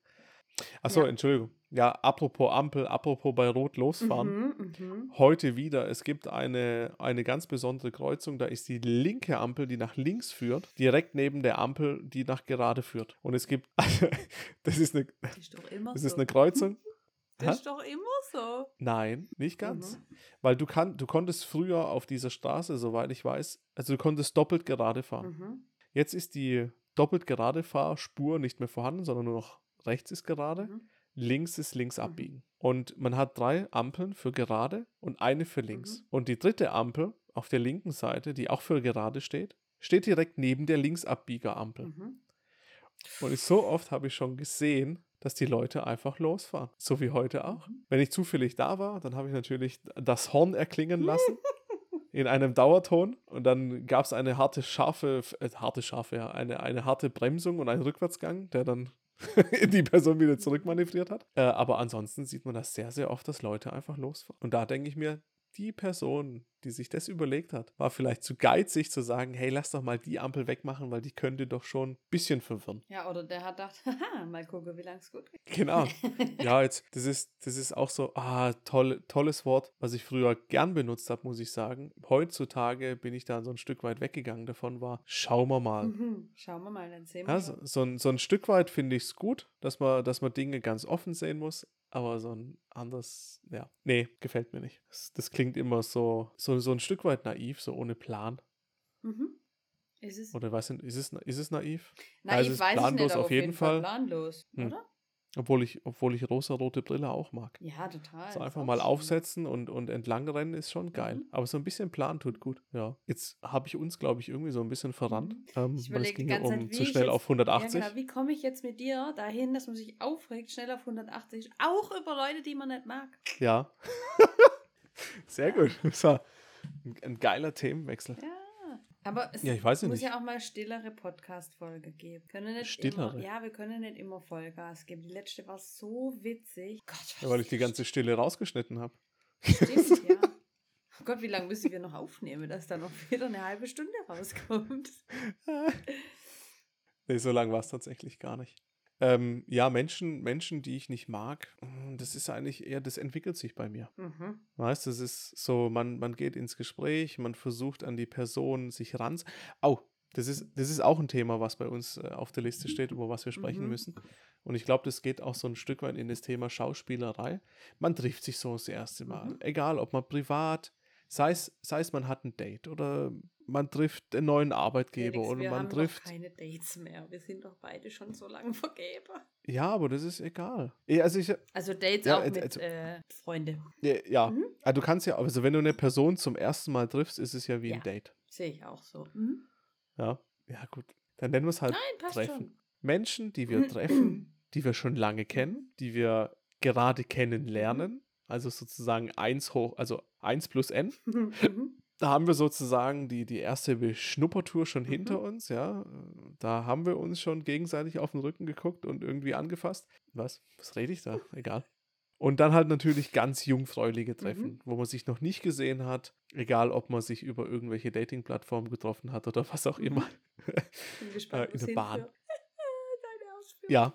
Achso, Ja. Entschuldigung. Ja, apropos Ampel, apropos bei Rot losfahren. Mhm, mhm. Heute wieder. Es gibt eine, eine ganz besondere Kreuzung. Da ist die linke Ampel, die nach links führt, direkt neben der Ampel, die nach gerade führt. Und es gibt, das ist eine, Das ist das so. ist eine Kreuzung. das ist doch immer so. Nein, nicht ganz. Mhm. Weil du, kann, du konntest früher auf dieser Straße, soweit ich weiß, also du konntest doppelt gerade fahren. Mhm. Jetzt ist die doppelt gerade Fahrspur nicht mehr vorhanden, sondern nur noch rechts ist gerade, Mhm. links ist links Mhm. abbiegen. Und man hat drei Ampeln für gerade und eine für links. Mhm. Und die dritte Ampel auf der linken Seite, die auch für gerade steht, steht direkt neben der Linksabbieger-Ampel. Mhm. Und ich, so oft habe ich schon gesehen, dass die Leute einfach losfahren. So wie heute auch. Mhm. Wenn ich zufällig da war, dann habe ich natürlich das Horn erklingen lassen. in einem Dauerton. Und dann gab es eine harte, scharfe, äh, harte, scharfe, ja, eine, eine harte Bremsung und einen Rückwärtsgang, der dann die Person wieder zurückmanövriert hat. Äh, aber ansonsten sieht man das sehr, sehr oft, dass Leute einfach losfahren. Und da denke ich mir, die Person, die sich das überlegt hat, war vielleicht zu geizig zu sagen, hey, lass doch mal die Ampel wegmachen, weil die könnte doch schon ein bisschen verwirren. Ja, oder der hat gedacht, haha, mal gucken, wie lange es gut geht. Genau. Ja, jetzt, das ist, das ist auch so, ah, toll, tolles Wort, was ich früher gern benutzt habe, muss ich sagen. Heutzutage bin ich da so ein Stück weit weggegangen davon, war, schauen wir mal. Mhm. Schauen wir mal, dann sehen wir. Ja, so, so, ein, so ein Stück weit finde ich es gut, dass man, dass man Dinge ganz offen sehen muss, aber so ein anderes, ja, nee, gefällt mir nicht. Das, das klingt immer so, so, so ein Stück weit naiv, so ohne Plan. Mhm. Ist es? Oder was ist es, ist es naiv? Ich ist weiß es planlos nicht, aber auf jeden Fall. planlos, Hm. oder? Obwohl ich, obwohl ich rosa-rote Brille auch mag. Ja, total. So einfach mal schön. aufsetzen und, und entlang rennen ist schon geil. Mhm. Aber so ein bisschen Plan tut gut. Ja. Jetzt habe ich uns, glaube ich, irgendwie so ein bisschen verrannt. Mhm. Ähm, Ich weil es ging ja um Zeit, zu schnell jetzt- auf 180. Ja, genau. Wie komme ich jetzt mit dir dahin, dass man sich aufregt, schnell auf 180, auch über Leute, die man nicht mag? Ja. Sehr gut. Das war ein, ein geiler Themenwechsel. Ja. Aber es Ja, ich weiß ja muss nicht. ja auch mal stillere Podcast-Folge geben. Können nicht Stillere? Immer, ja, wir können nicht immer Vollgas geben. Die letzte war so witzig. Gott, Ja, weil ich die ganze Stille rausgeschnitten habe. Stimmt, ja. Oh Gott, wie lange müssen wir noch aufnehmen, dass da noch wieder eine halbe Stunde rauskommt? nee, so lang war es tatsächlich gar nicht. Ähm, ja, Menschen, Menschen, die ich nicht mag, mm, das ist eigentlich eher, das entwickelt sich bei mir. Mhm. Weißt du, es ist so, man, man geht ins Gespräch, man versucht an die Person sich ran. Au, das ist, das ist auch ein Thema, was bei uns äh, auf der Liste steht, über was wir sprechen Mhm. müssen. Und ich glaube, das geht auch so ein Stück weit in das Thema Schauspielerei. Man trifft sich so das erste Mal. Mhm. Egal, ob man privat, sei es, sei es man hat ein Date oder man trifft einen neuen Arbeitgeber Felix, und wir man haben trifft. doch keine Dates mehr. Wir sind doch beide schon so lange vergeben. Ja, aber das ist egal. Also ich, Also Dates Ja, auch äh, mit also- äh, Freunde. ja, ja. Mhm. Ah, du kannst ja, also wenn du eine Person zum ersten Mal triffst, ist es ja wie Ja. ein Date. Sehe ich auch so. Mhm. Ja, ja gut. Dann nennen wir es halt Nein, passt treffen. Menschen, die wir treffen, die wir schon lange kennen, die wir gerade kennenlernen, also sozusagen 1 hoch, also 1 plus n. Mhm. Da haben wir sozusagen die, die erste Beschnuppertour schon Mhm. hinter uns, ja. Da haben wir uns schon gegenseitig auf den Rücken geguckt und irgendwie angefasst. Was? Was rede ich da? Egal. Und dann halt natürlich ganz jungfräuliche Treffen, Mhm. wo man sich noch nicht gesehen hat, egal ob man sich über irgendwelche Dating-Plattformen getroffen hat oder was auch Mhm. immer. Bin gespannt, Äh, in wo es der Bahn. Deine. Ja.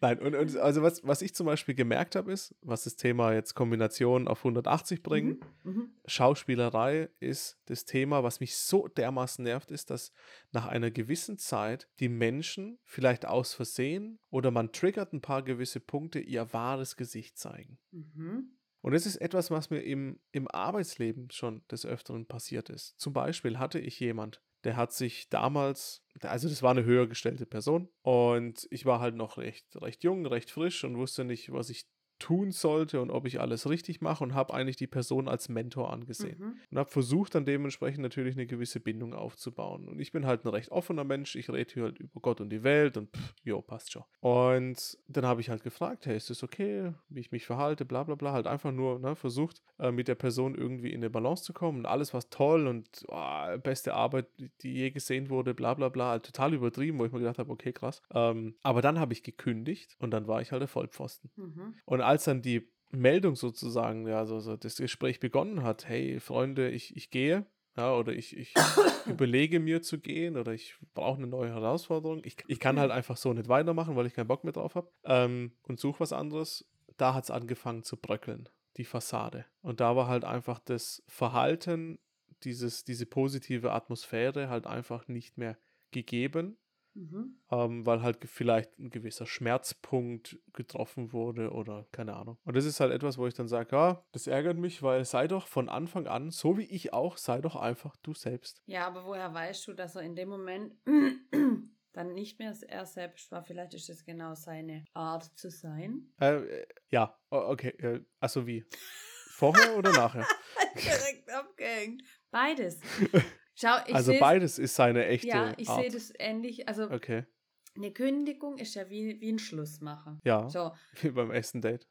Nein, und, und also was, was ich zum Beispiel gemerkt habe, ist, was das Thema jetzt Kombination auf 180 bringen, Mhm. Mhm. Schauspielerei ist das Thema, was mich so dermaßen nervt, ist, dass nach einer gewissen Zeit die Menschen vielleicht aus Versehen oder man triggert ein paar gewisse Punkte ihr wahres Gesicht zeigen. Mhm. Und das ist etwas, was mir im, im Arbeitsleben schon des Öfteren passiert ist. Zum Beispiel hatte ich jemand, der hat sich damals, also das war eine höher gestellte Person und ich war halt noch recht, recht jung, recht frisch und wusste nicht, was ich tun sollte und ob ich alles richtig mache und habe eigentlich die Person als Mentor angesehen. Mhm. Und habe versucht, dann dementsprechend natürlich eine gewisse Bindung aufzubauen. Und ich bin halt ein recht offener Mensch. Ich rede hier halt über Gott und die Welt und pff, jo, passt schon. Und dann habe ich halt gefragt, hey, ist das okay, wie ich mich verhalte, bla bla bla. Halt einfach nur ne, versucht, äh, mit der Person irgendwie in eine Balance zu kommen. Und alles war toll und oh, beste Arbeit, die je gesehen wurde, bla bla bla. Halt total übertrieben, wo ich mir gedacht habe, okay, krass. Ähm, aber dann habe ich gekündigt und dann war ich halt der Vollpfosten. Mhm. Und als dann die Meldung sozusagen, ja, so, so das Gespräch begonnen hat, hey Freunde, ich, ich gehe, ja, oder ich, ich überlege mir zu gehen oder ich brauche eine neue Herausforderung. Ich, ich kann halt einfach so nicht weitermachen, weil ich keinen Bock mehr drauf habe ähm, und suche was anderes. Da hat es angefangen zu bröckeln, die Fassade. Und da war halt einfach das Verhalten, dieses, diese positive Atmosphäre halt einfach nicht mehr gegeben Mhm. ähm, weil halt vielleicht ein gewisser Schmerzpunkt getroffen wurde oder keine Ahnung. Und das ist halt etwas, wo ich dann sage, ja, das ärgert mich, weil sei doch von Anfang an, so wie ich auch, sei doch einfach du selbst. Ja, aber woher weißt du, dass er in dem Moment dann nicht mehr er selbst war? Vielleicht ist es genau seine Art zu sein. Äh, äh, ja, okay, also wie? Vorher oder nachher? Direkt abgehängt. Beides. Schau, ich also beides ist seine echte Ja, ich sehe das ähnlich. Also Okay, eine Kündigung ist ja wie, wie ein Schlussmacher. ja, So, wie beim ersten Date.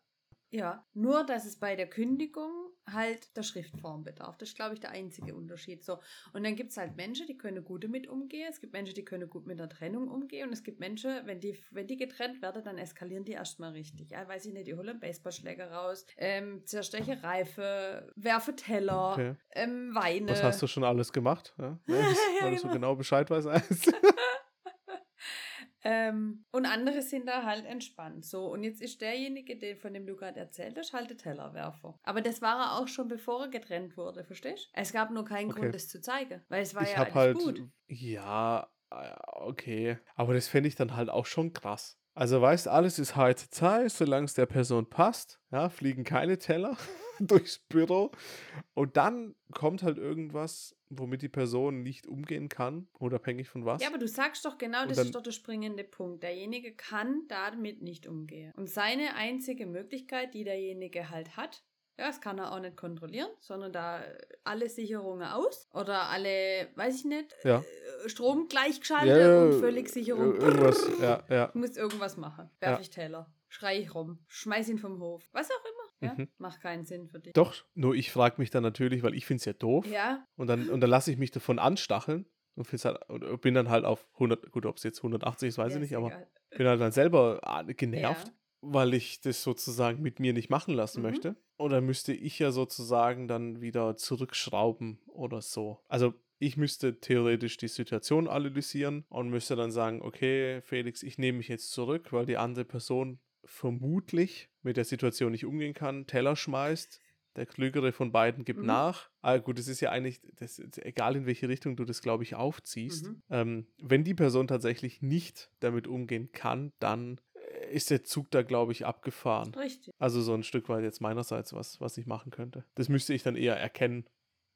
Ja. Nur, dass es bei der Kündigung halt der Schriftform bedarf. Das ist, glaube ich, der einzige Unterschied. So. Und dann gibt es halt Menschen, die können gut damit umgehen. Es gibt Menschen, die können gut mit der Trennung umgehen. Und es gibt Menschen, wenn die, wenn die getrennt werden, dann eskalieren die erstmal richtig. Ja, weiß ich nicht, die holen einen Baseballschläger raus, ähm, zerstechen Reife, werfen Teller, Okay. ähm, weinen. Was hast du schon alles gemacht? Ja, ja, das, Ja, weil du so genau. genau Bescheid weißt. Ähm, und andere sind da halt entspannt. So, und jetzt ist derjenige, den, von dem du gerade erzählt hast, halt der Tellerwerfer. Aber das war er auch schon, bevor er getrennt wurde, verstehst du? Es gab nur keinen Okay. Grund, das zu zeigen. Weil es war ich ja eigentlich halt, gut. ja, äh, okay. Aber das fände ich dann halt auch schon krass. Also weißt, alles ist High Zeit, solange es der Person passt. Ja, fliegen keine Teller durchs Büro. Und dann kommt halt irgendwas, womit die Person nicht umgehen kann, unabhängig von was. Ja, aber du sagst doch genau, Und das ist doch der springende Punkt. Derjenige kann damit nicht umgehen. Und seine einzige Möglichkeit, die derjenige halt hat, ja, das kann er auch nicht kontrollieren, sondern da alle Sicherungen aus oder alle, weiß ich nicht, Ja. äh, Strom gleichgeschaltet Ja, und völlig ir- Sicherung. Irgendwas, ja, ja. Du musst irgendwas machen. Werf ich Teller. Schrei ich rum. Schmeiß ihn vom Hof. Was auch immer. Ja? Mhm. Macht keinen Sinn für dich. Doch, nur ich frage mich dann natürlich, weil ich finde es ja doof. Ja, Und dann, und dann lasse ich mich davon anstacheln und, halt, bin dann halt auf 100, gut, ob es jetzt 180 ist, weiß ja, ich nicht, aber egal. bin halt dann selber ah, genervt, Ja. weil ich das sozusagen mit mir nicht machen lassen Mhm. möchte. Und dann müsste ich ja sozusagen dann wieder zurückschrauben oder so. Also ich müsste theoretisch die Situation analysieren und müsste dann sagen, okay, Felix, ich nehme mich jetzt zurück, weil die andere Person vermutlich mit der Situation nicht umgehen kann, Teller schmeißt. Der Klügere von beiden gibt Mhm. nach. Ah, gut, es ist ja eigentlich, das, egal in welche Richtung du das, glaube ich, aufziehst. Mhm. Ähm, wenn die Person tatsächlich nicht damit umgehen kann, dann äh, ist der Zug da, glaube ich, abgefahren. Richtig. Also so ein Stück weit jetzt meinerseits, was, was ich machen könnte. Das müsste ich dann eher erkennen,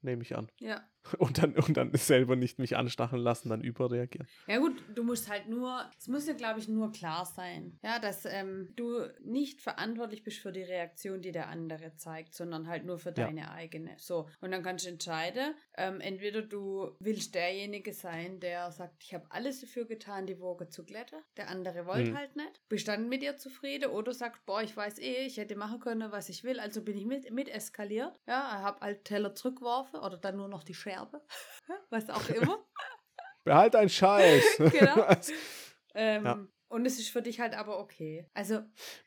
nehme ich an. Ja. Und dann, und dann selber nicht mich anstacheln lassen, dann überreagieren. Ja gut, du musst halt nur, es muss ja glaube ich nur klar sein, ja, dass ähm, du nicht verantwortlich bist für die Reaktion, die der andere zeigt, sondern halt nur für Ja. deine eigene. So, und dann kannst du entscheiden, ähm, entweder du willst derjenige sein, der sagt, ich habe alles dafür getan, die Woge zu glätten, der andere wollte Mhm. halt nicht, bist dann mit dir zufrieden oder sagt, boah, ich weiß eh, ich hätte machen können, was ich will, also bin ich mit, mit eskaliert, ja, habe halt Teller zurückgeworfen oder dann nur noch die Scherbe, was auch immer. Behalt deinen Scheiß! Genau. Ähm, Ja. Und es ist für dich halt aber okay. Also,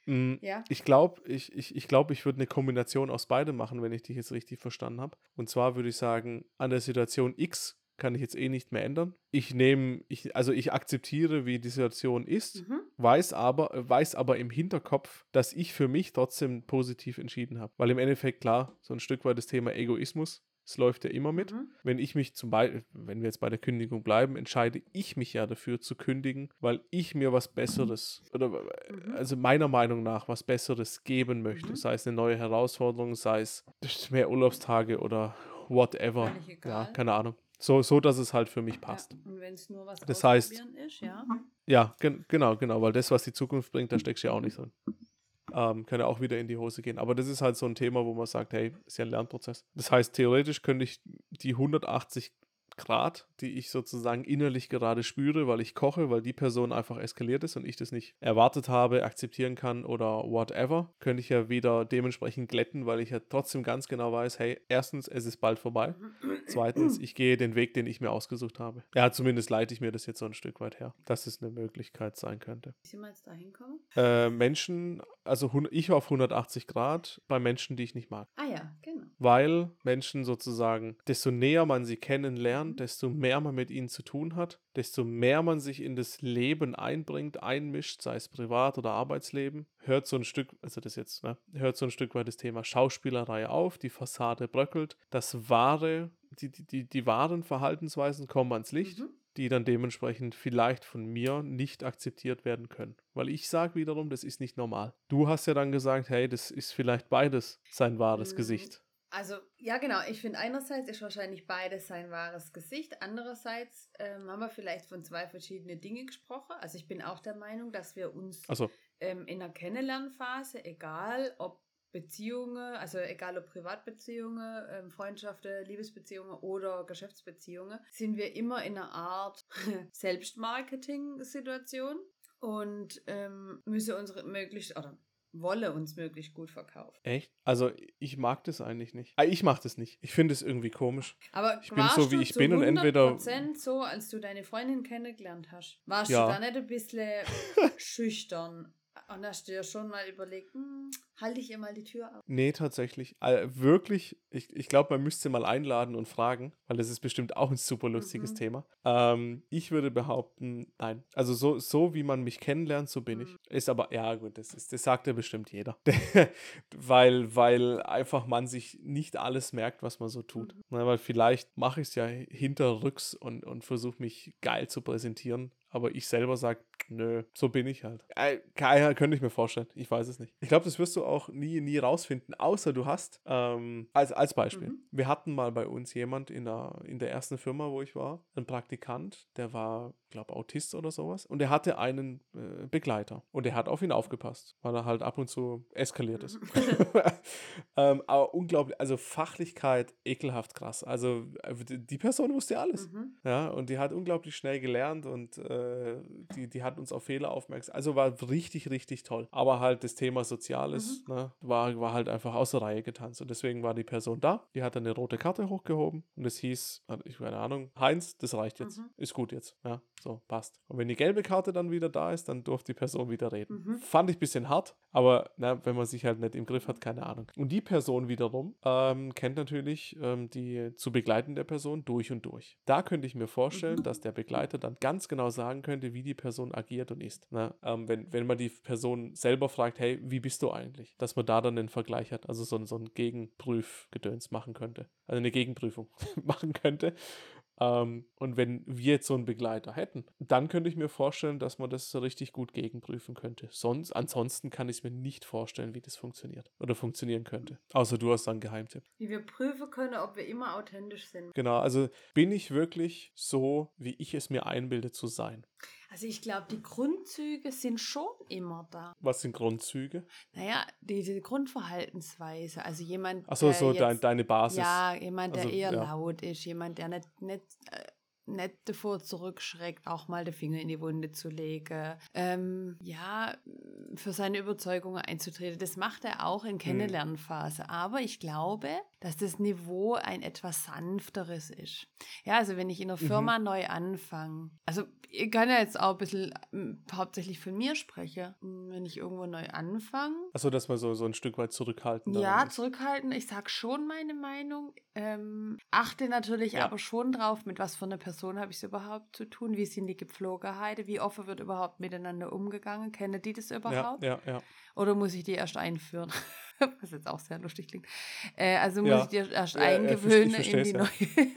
Mm, ja. Ich glaube, ich, ich, ich, glaub, ich würde eine Kombination aus beidem machen, wenn ich dich jetzt richtig verstanden habe. Und zwar würde ich sagen, an der Situation X kann ich jetzt eh nicht mehr ändern. Ich nehme, ich, also ich akzeptiere, wie die Situation ist, Mhm. weiß aber, weiß aber im Hinterkopf, dass ich für mich trotzdem positiv entschieden habe. Weil im Endeffekt, klar, so ein Stück weit das Thema Egoismus. Es läuft ja immer mit. Mhm. Wenn ich mich zum Beispiel, wenn wir jetzt bei der Kündigung bleiben, entscheide ich mich ja dafür zu kündigen, weil ich mir was Besseres oder Mhm. also meiner Meinung nach was Besseres geben möchte. Mhm. Sei es eine neue Herausforderung, sei es mehr Urlaubstage oder whatever. Ja, keine Ahnung. So, so, dass es halt für mich passt. Ja. Und wenn es nur was Das heißt- ist, ja. Ja, gen genau, genau, weil das, was die Zukunft bringt, da steckst du ja auch nicht drin. Ähm, kann ja auch wieder in die Hose gehen. Aber das ist halt so ein Thema, wo man sagt, hey, ist ja ein Lernprozess. Das heißt, theoretisch könnte ich die 180 Grad, die ich sozusagen innerlich gerade spüre, weil ich koche, weil die Person einfach eskaliert ist und ich das nicht erwartet habe, akzeptieren kann oder whatever, könnte ich ja wieder dementsprechend glätten, weil ich ja trotzdem ganz genau weiß, hey, erstens, es ist bald vorbei. Zweitens, ich gehe den Weg, den ich mir ausgesucht habe. Ja, zumindest leite ich mir das jetzt so ein Stück weit her, dass es eine Möglichkeit sein könnte. Wie sind wir jetzt da hinkommen? Äh, Menschen, also ich auf 180 Grad bei Menschen, die ich nicht mag. Ah ja, genau. Weil Menschen sozusagen, desto näher man sie kennenlernt, desto mehr man mit ihnen zu tun hat, desto mehr man sich in das Leben einbringt, einmischt, sei es Privat- oder Arbeitsleben, hört so ein Stück, also das jetzt, ne, hört so ein Stück weit das Thema Schauspielerei auf, die Fassade bröckelt, das wahre, die, die, die, die wahren Verhaltensweisen kommen ans Licht Mhm. die dann dementsprechend vielleicht von mir nicht akzeptiert werden können. Weil ich sage wiederum, das ist nicht normal. Du hast ja dann gesagt, hey, das ist vielleicht beides sein wahres Mm, Gesicht. Also, ja, genau. Ich finde, einerseits ist wahrscheinlich beides sein wahres Gesicht. Andererseits ähm, haben wir vielleicht von zwei verschiedenen Dingen gesprochen. Also, ich bin auch der Meinung, dass wir uns Also, ähm, in der Kennenlernphase, egal ob Beziehungen, also egal ob Privatbeziehungen, ähm, Freundschaften, Liebesbeziehungen oder Geschäftsbeziehungen, sind wir immer in einer Art Selbstmarketing-Situation und ähm, müssen unsere möglichst oder wolle uns möglichst gut verkaufen. echt? Also, ich mag das eigentlich nicht. Ah, ich mag das nicht. Ich finde es irgendwie komisch. Aber Ich bin so, wie ich bin und entweder- 100% so, als du deine Freundin kennengelernt hast? Warst Ja. du da nicht ein bisschen schüchtern? Und hast du dir schon mal überlegt, hm, halte ich ihr mal die Tür auf? Nee, tatsächlich. Äh, wirklich, ich, ich glaube, man müsste mal einladen und fragen, weil das ist bestimmt auch ein super lustiges Mhm. Thema. Ähm, ich würde behaupten, nein. Also so, so wie man mich kennenlernt, so bin ich. Mhm. Ist aber, ja gut, das, ist, das sagt ja bestimmt jeder. weil, weil einfach man sich nicht alles merkt, was man so tut. Mhm. Na, weil vielleicht mache ich es ja hinterrücks und, und versuche mich geil zu präsentieren. Aber ich selber sage, nö, so bin ich halt. Äh, keine- könnte ich mir vorstellen. Ich weiß es nicht. Ich glaube, das wirst du auch nie, nie rausfinden, außer du hast, ähm, als, als Beispiel. Mhm. Wir hatten mal bei uns jemand in der, in der ersten Firma, wo ich war, einen Praktikant, der war, glaube Autist oder sowas. Und der hatte einen äh, Begleiter. Und der hat auf ihn aufgepasst, weil er halt ab und zu eskaliert ist. ähm, aber unglaublich, also Fachlichkeit, ekelhaft krass. Also äh, die Person wusste alles. Mhm. Ja, und die hat unglaublich schnell gelernt und äh, die, die hat uns auf Fehler aufmerksam. Also war richtig, richtig toll. Aber halt das Thema Soziales ne, war, war halt einfach außer Reihe getanzt. Und deswegen war die Person da. Die hat dann eine rote Karte hochgehoben und es hieß, äh, ich keine Ahnung, Heinz, das reicht jetzt. Mhm. Ist gut jetzt. Ja, so, passt. Und wenn die gelbe Karte dann wieder da ist, dann durfte die Person wieder reden. Mhm. Fand ich ein bisschen hart, aber na, wenn man sich halt nicht im Griff hat, keine Ahnung. Und die Person wiederum ähm, kennt natürlich ähm, die zu begleitende Person durch und durch. Da könnte ich mir vorstellen, Mhm. dass der Begleiter dann ganz genau sagen könnte, wie die Person agiert und ist. Ne? Ähm, wenn, wenn man die Person selber fragt, hey, wie bist du eigentlich? Dass man da dann einen Vergleich hat, also so, so ein Gegenprüfgedöns machen könnte. Also eine Gegenprüfung machen könnte. Ähm, und wenn wir jetzt so einen Begleiter hätten, dann könnte ich mir vorstellen, dass man das so richtig gut gegenprüfen könnte. Sonst, ansonsten kann ich es mir nicht vorstellen, wie das funktioniert oder funktionieren könnte. Außer du hast dann Geheimtipp. Wie wir prüfen können, ob wir immer authentisch sind. Genau, also bin ich wirklich so, wie ich es mir einbilde zu sein? Also ich glaube, die Grundzüge sind schon immer da. Was sind Grundzüge? Naja, diese Grundverhaltensweise. Also jemand, Achso, der so jetzt, dein, deine Basis. Ja, jemand, der Also, eher ja. laut ist, jemand, der nicht, nicht, äh, nicht davor zurückschreckt, auch mal den Finger in die Wunde zu legen. Ähm, ja, für seine Überzeugungen einzutreten. Das macht er auch Hm. in Kennenlernphase. Aber ich glaube, dass das Niveau ein etwas sanfteres ist. Ja, also wenn ich in einer Mhm. Firma neu anfange, also ich kann ja jetzt auch ein bisschen ähm, hauptsächlich von mir sprechen. Wenn ich irgendwo neu anfange, Achso, dass man so, so ein Stück weit zurückhalten ja, zurückhalten. Ich sag schon meine Meinung. Ähm, achte natürlich Ja. aber schon drauf, mit was für einer Person habe ich es überhaupt zu tun. Wie sind die Gepflogenheiten? Wie offen wird überhaupt miteinander umgegangen? Kennen die das Ja, überhaupt? ja, ja. Oder muss ich die erst einführen? Was jetzt auch sehr lustig klingt. Äh, also muss Ja. ich dir erst Ja, eingewöhnen in die neue,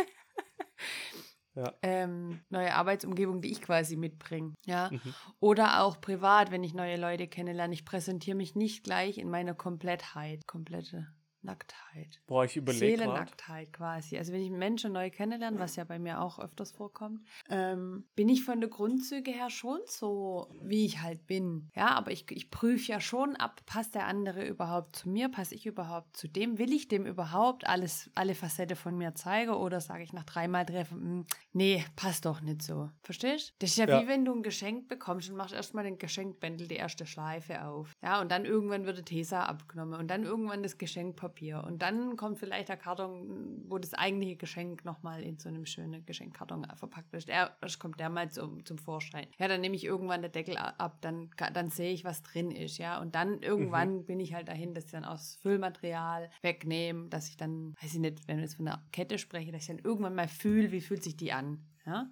Ja. ähm, neue Arbeitsumgebung, die ich quasi mitbringe. Ja. Mhm. Oder auch privat, wenn ich neue Leute kennenlerne. Ich präsentiere mich nicht gleich in meiner Komplettheit, komplette Nacktheit. Boah, ich überlege. Seelennacktheit quasi. Also wenn ich Menschen neu kennenlerne, was ja bei mir auch öfters vorkommt, ähm, bin ich von der Grundzüge her schon so, wie ich halt bin. Ja, aber ich, ich prüfe ja schon ab, passt der andere überhaupt zu mir, passe ich überhaupt zu dem, will ich dem überhaupt alles, alle Facette von mir zeigen oder sage ich nach dreimal Treffen, "Hm, nee, passt doch nicht so. Verstehst? Das ist ja, Ja. wie wenn du ein Geschenk bekommst und machst erstmal den Geschenkbändel die erste Schleife auf. Ja, und dann irgendwann wird der Tesa abgenommen und dann irgendwann das Geschenkpapier und dann kommt vielleicht der Karton, wo das eigentliche Geschenk nochmal in so einem schönen Geschenkkarton verpackt ist. Er, erst kommt der mal zum, zum Vorschein. Ja, dann nehme ich irgendwann den Deckel ab, dann, dann sehe ich, was drin ist, ja. Und dann irgendwann bin ich halt dahin, dass ich dann aus Füllmaterial wegnehme, dass ich dann, weiß ich nicht, wenn wir jetzt von einer Kette spreche, dass ich dann irgendwann mal fühle, wie fühlt sich die an, ja.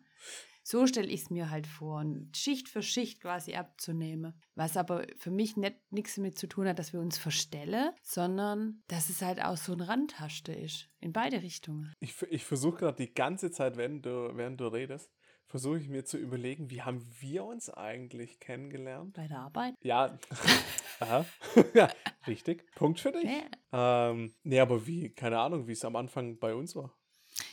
So stelle ich es mir halt vor, Schicht für Schicht quasi abzunehmen. Was aber für mich nicht nichts damit zu tun hat, dass wir uns verstellen, sondern dass es halt auch so ein Randtaste ist. In beide Richtungen. Ich, ich versuche gerade die ganze Zeit, während du, während du redest, versuche ich mir zu überlegen, wie haben wir uns eigentlich kennengelernt? Bei der Arbeit. Ja, Aha. ja richtig. Punkt für dich. Ja. Ähm, nee, aber wie, keine Ahnung, wie es am Anfang bei uns war.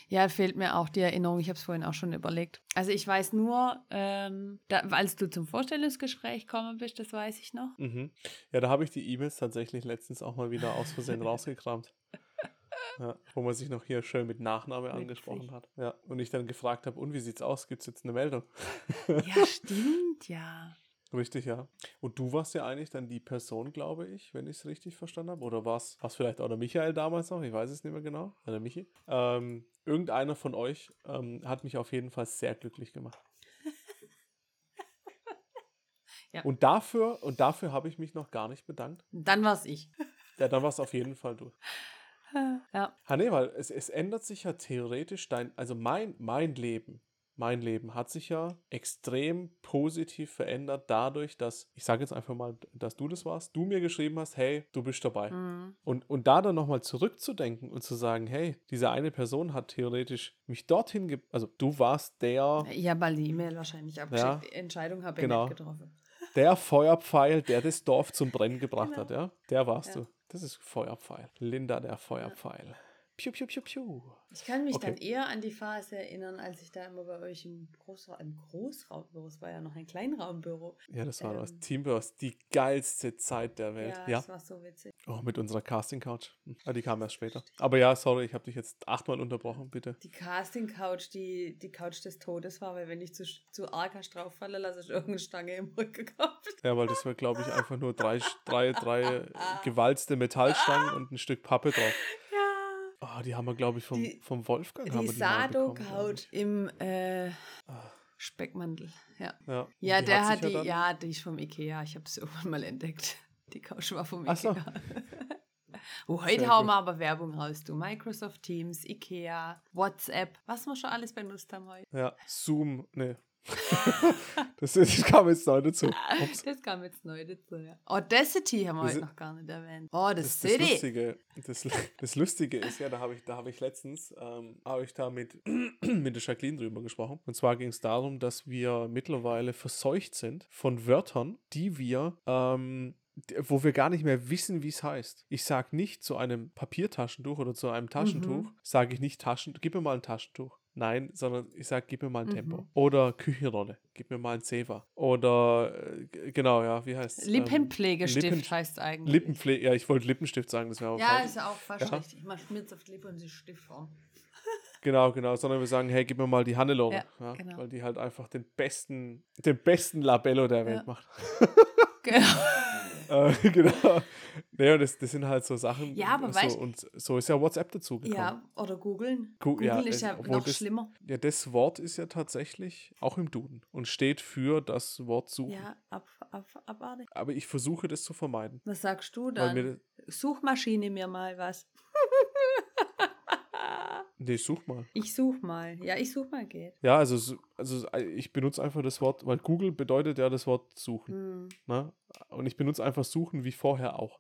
Ja, fehlt mir auch die Erinnerung. Ich habe es vorhin auch schon überlegt. Also ich weiß nur, ähm, da, als du zum Vorstellungsgespräch gekommen bist, das weiß ich noch. Mhm. Ja, da habe ich die E-Mails tatsächlich letztens auch mal wieder aus Versehen rausgekramt. Ja, wo man sich noch hier schön mit Nachname Witzig. angesprochen hat. Ja, und ich dann gefragt habe, und wie sieht's aus? Gibt es jetzt eine Meldung? Ja, stimmt, ja. Richtig, ja. Und du warst ja eigentlich dann die Person, glaube ich, wenn ich es richtig verstanden habe. Oder war es vielleicht auch der Michael damals noch? Ich weiß es nicht mehr genau. Oder Michi. Ähm, irgendeiner von euch ähm, hat mich auf jeden Fall sehr glücklich gemacht. Ja. Und dafür, und dafür habe ich mich noch gar nicht bedankt. Dann war es ich. Ja, dann war es auf jeden Fall du. Ja. Ha, nee, weil es, es ändert sich ja theoretisch dein, also mein, mein Leben, mein Leben hat sich ja extrem positiv verändert dadurch, dass, ich sage jetzt einfach mal, dass du das warst, du mir geschrieben hast, hey, du bist dabei. Mhm. Und, und da dann nochmal zurückzudenken und zu sagen, hey, diese eine Person hat theoretisch mich dorthin, ge also du warst der, Ich habe mal die E-Mail wahrscheinlich abgeschickt. Die Entscheidung habe ich Genau. nicht getroffen. der Feuerpfeil, der das Dorf zum Brennen gebracht Genau. hat, ja? Der warst Ja. du. Das ist Feuerpfeil. Linda, der Feuerpfeil. Piu, piu, piu, piu. Ich kann mich Okay. dann eher an die Phase erinnern, als ich da immer bei euch im, Großra im Großraumbüro, es war ja noch ein Kleinraumbüro. Ja, das war das Ähm. Teamburst, die geilste Zeit der Welt. Ja, Ja. das war so witzig. Oh, mit unserer Casting-Couch. Hm. Ah, die kam erst später. Aber ja, sorry, ich habe dich jetzt achtmal unterbrochen, bitte. Die Casting-Couch, die, die Couch des Todes war, weil wenn ich zu, zu arg hast drauffalle, lasse ich irgendeine Stange im Rücken gekauft. Ja, weil das war, glaube ich, einfach nur drei, drei, drei gewalzte Metallstangen und ein Stück Pappe drauf. Ja. Oh, die haben wir, glaube ich, vom, Die- vom Wolfgang Die die ich. im äh, Ah. Speckmantel. Ja. Ja, Ja, die der sich hat die, dann- ja, die ist vom Ikea. Ich habe es irgendwann mal entdeckt. Die Couch war vom Ach so. Ikea. oh, heute Sehr hauen gut. wir aber Werbung raus, du. Microsoft Teams, Ikea, WhatsApp, was wir schon alles benutzt haben heute. Ja, Zoom, nee. das, das kam jetzt neu dazu. Ups. Das kam jetzt neu dazu, ja. Audacity haben wir Das heute noch gar nicht erwähnt. Oh, das, Das, das, City. Lustige, das, das Lustige ist ja, da habe ich, da habe ich letztens, ähm, habe ich da mit, mit der Jacqueline drüber gesprochen. Und zwar ging es darum, dass wir mittlerweile verseucht sind von Wörtern, die wir, ähm, wo wir gar nicht mehr wissen, wie es heißt. Ich sage nicht zu einem Papiertaschentuch oder zu einem Taschentuch, Mhm. sage ich nicht Taschen, gib mir mal ein Taschentuch. Nein, sondern ich sage, gib mir mal ein Tempo. Mhm. Oder Küchenrolle, gib mir mal ein Zewa. Oder, äh, genau, ja, wie heißt es? Lippenpflegestift Lippen- heißt eigentlich. Lippenpflege, ja, ich wollte Lippenstift sagen, das wäre aber ja, falsch. ist auch fast Ja. richtig. Man schmiert auf die Lippe und sie Stift vorn. Genau, genau, sondern wir sagen, hey, gib mir mal die Hannelore, Ja, ja, genau. weil die halt einfach den besten, den besten Labello der Welt Ja. macht. Genau. äh, genau. Und das, das sind halt so Sachen. Ja, aber so, weißt- Und so ist ja WhatsApp dazugekommen. Ja, oder googeln. Googeln ja, ist ja noch das- schlimmer. Ja, das Wort ist ja tatsächlich auch im Duden und steht für das Wort suchen. Ja, ab, ab, abartig. Aber ich versuche das zu vermeiden. Was sagst du dann? mir, Suchmaschine mir mal was. nee, such mal. Ich such mal. Ja, ich such mal geht. Ja, also, also ich benutze einfach das Wort, weil Google bedeutet ja das Wort suchen. Hm. Ne? Und ich benutze einfach suchen wie vorher auch.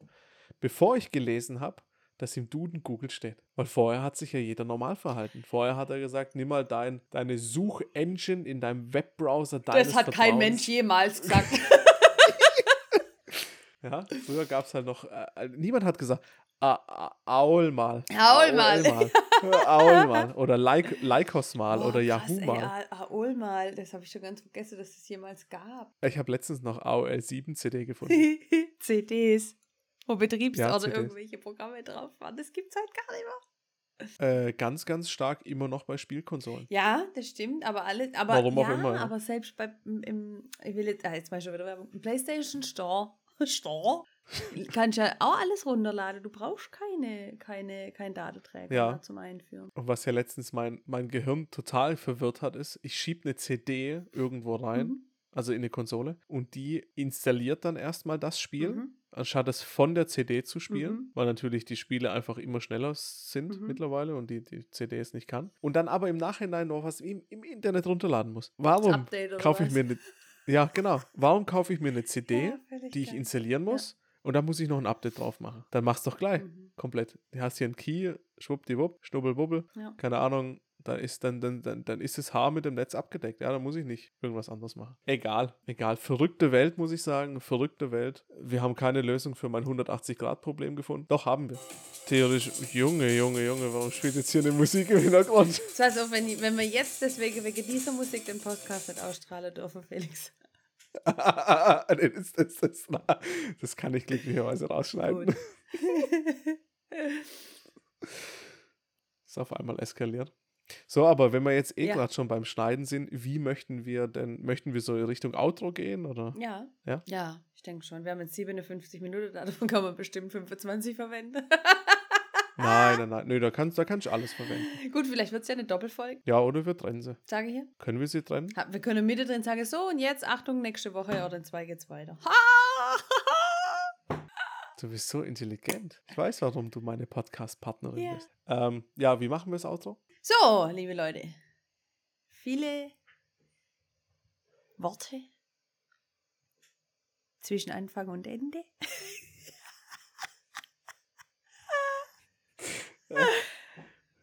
bevor ich gelesen habe, dass im Duden Google steht. Weil vorher hat sich ja jeder normal verhalten. Vorher hat er gesagt, nimm mal dein, deine Suchengine in deinem Webbrowser deines Das hat kein Vertrauens. Mensch jemals gesagt. Ja, früher gab es halt noch, äh, niemand hat gesagt, Aul mal. Aul mal. Aul mal. Oder like, Lycos mal. Oder Yahoo mal. A- AOL mal. Das habe ich schon ganz vergessen, dass es jemals gab. Ich habe letztens noch AOL 7 CD gefunden. CDs. Wo Betriebsorte CDs. irgendwelche Programme drauf waren. Das gibt's halt gar nicht mehr. äh, ganz, ganz stark immer noch bei Spielkonsolen. Ja, das stimmt, aber alle, aber Warum auch ja, immer, ja. aber selbst bei im, im ich will jetzt, ah, jetzt mal schon wieder Werbung, im PlayStation Store, Store, kannst ja auch alles runterladen. Du brauchst keine, keine, kein Datenträger Ja. mehr zum Einführen. Und was ja letztens mein, mein Gehirn total verwirrt hat, ist, ich schiebe eine CD irgendwo rein, Mhm. also in eine Konsole, und die installiert dann erstmal das Spiel, Mhm. anstatt es von der CD zu spielen, Mhm. weil natürlich die Spiele einfach immer schneller sind Mhm. mittlerweile und die, die CD es nicht kann. Und dann aber im Nachhinein noch was im, im Internet runterladen muss. Warum kaufe ich mir eine. Ja, genau. Warum kaufe ich mir eine CD, Ja, die ich installieren muss? Und dann muss ich noch ein Update drauf machen. Dann mach's doch gleich. Mhm. Komplett. Du hast hier einen Key, schwuppdiwupp, schnubbelbubbel. Ja. Keine Ahnung, da ist dann, dann, dann, dann ist das Haar mit dem Netz abgedeckt. Ja, dann muss ich nicht irgendwas anderes machen. Egal, egal. Verrückte Welt, muss ich sagen. Verrückte Welt. Wir haben keine Lösung für mein 180-Grad-Problem gefunden. Doch, haben wir. Theoretisch, Junge, Junge, Junge, warum spielt jetzt hier eine Musik im Hintergrund? Das heißt auch, wenn, wenn wir jetzt deswegen wegen dieser Musik den Podcast nicht ausstrahlen dürfen, Felix. Das, das, das, das kann ich glücklicherweise rausschneiden. Ist auf einmal eskaliert. So, aber wenn wir jetzt eh Ja. gerade schon beim Schneiden sind, wie möchten wir denn, möchten wir so in Richtung Outro gehen oder? Ja. Ja? Ja, ich denke schon. Wir haben jetzt 57 Minuten, davon kann man bestimmt 25 verwenden. Nein, nein, nein, nö, da kannst, da kannst du alles verwenden. Gut, vielleicht wird es ja eine Doppelfolge, Ja, oder wir trennen sie. sage hier. Können wir sie trennen? Ha, Wir können mittendrin sagen, so und jetzt, Achtung, nächste Woche oder in zwei geht's weiter. Ha! Du bist so intelligent. Ich weiß, warum du meine Podcast-Partnerin Ja. bist. Ähm, ja, wie machen wir das Outro? So, liebe Leute. Viele Worte zwischen Anfang und Ende.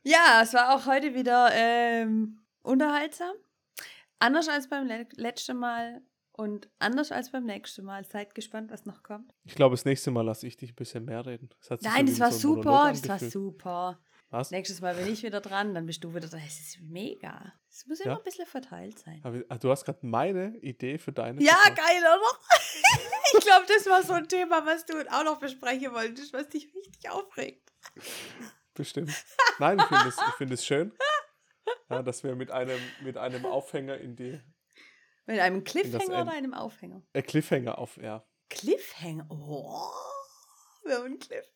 ja, es war auch heute wieder ähm, unterhaltsam. Anders als beim le letzten Mal und anders als beim nächsten Mal. Seid gespannt, was noch kommt. Ich glaube, das nächste Mal lasse ich dich ein bisschen mehr reden. Das Nein, das war so super. Das war super. Was? Nächstes Mal bin ich wieder dran, dann bist du wieder dran. Es ist mega. Es muss immer Ja? ein bisschen verteilt sein. Ich- ah, Du hast gerade meine Idee für deine. Ja, geil, oder? ich glaube, das war so ein Thema, was du auch noch besprechen wolltest, was dich richtig aufregt. Bestimmt. Nein, ich finde es, find schön, ja, dass wir mit einem, mit einem Aufhänger in die Mit einem Cliffhanger oder einem Aufhänger? äh, Cliffhanger auf, ja. Cliffhanger? Oh, wir haben einen Cliffhanger.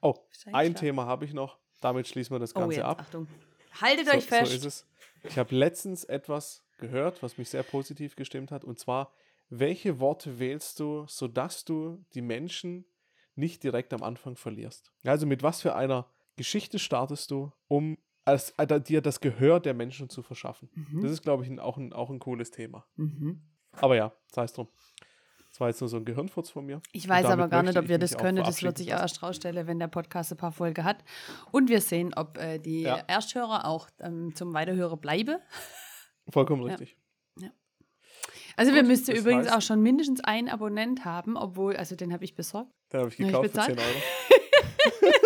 Oh, ein klar. Thema habe ich noch. Damit schließen wir das Oh, Ganze jetzt, ab. Achtung. Haltet So, euch so fest. ist es. Ich habe letztens etwas gehört, was mich sehr positiv gestimmt hat. Und zwar, welche Worte wählst du, sodass du die Menschen nicht direkt am Anfang verlierst? Also mit was für einer Geschichte startest du, um als, äh, dir das Gehör der Menschen zu verschaffen? Mhm. Das ist, glaube ich, ein, auch, ein, auch ein cooles Thema. Mhm. Aber ja, sei es drum. Das war jetzt nur so ein Gehirnfurz von mir. Ich weiß aber gar nicht, ob ich wir das auch können. Das wird sich lassen. erst rausstellen, wenn der Podcast ein paar Folgen hat. Und wir sehen, ob äh, die Ja. Ersthörer auch ähm, zum Weiterhörer bleiben. Vollkommen Ja. richtig. Also wir Gut, müssten das übrigens heißt- auch schon mindestens einen Abonnent haben, obwohl, also den habe ich besorgt. Dann habe ich Ja, ich gekauft für bezahl. 10 Euro.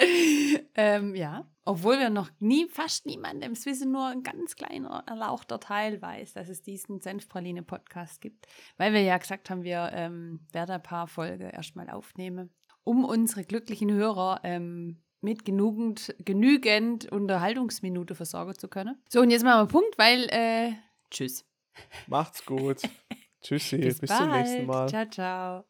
ähm, ja, obwohl wir noch nie, fast niemandem, es wissen nur ein ganz kleiner, erlauchter Teil weiß, dass es diesen Senfpraline-Podcast gibt. Weil wir ja gesagt haben, wir ähm, werden ein paar Folgen erstmal aufnehmen, um unsere glücklichen Hörer ähm, mit genügend, genügend Unterhaltungsminute versorgen zu können. So, und jetzt machen wir einen Punkt, weil, äh, tschüss. Macht's gut. Tschüssi. Bis, Bis, bald. zum nächsten Mal. Ciao, ciao.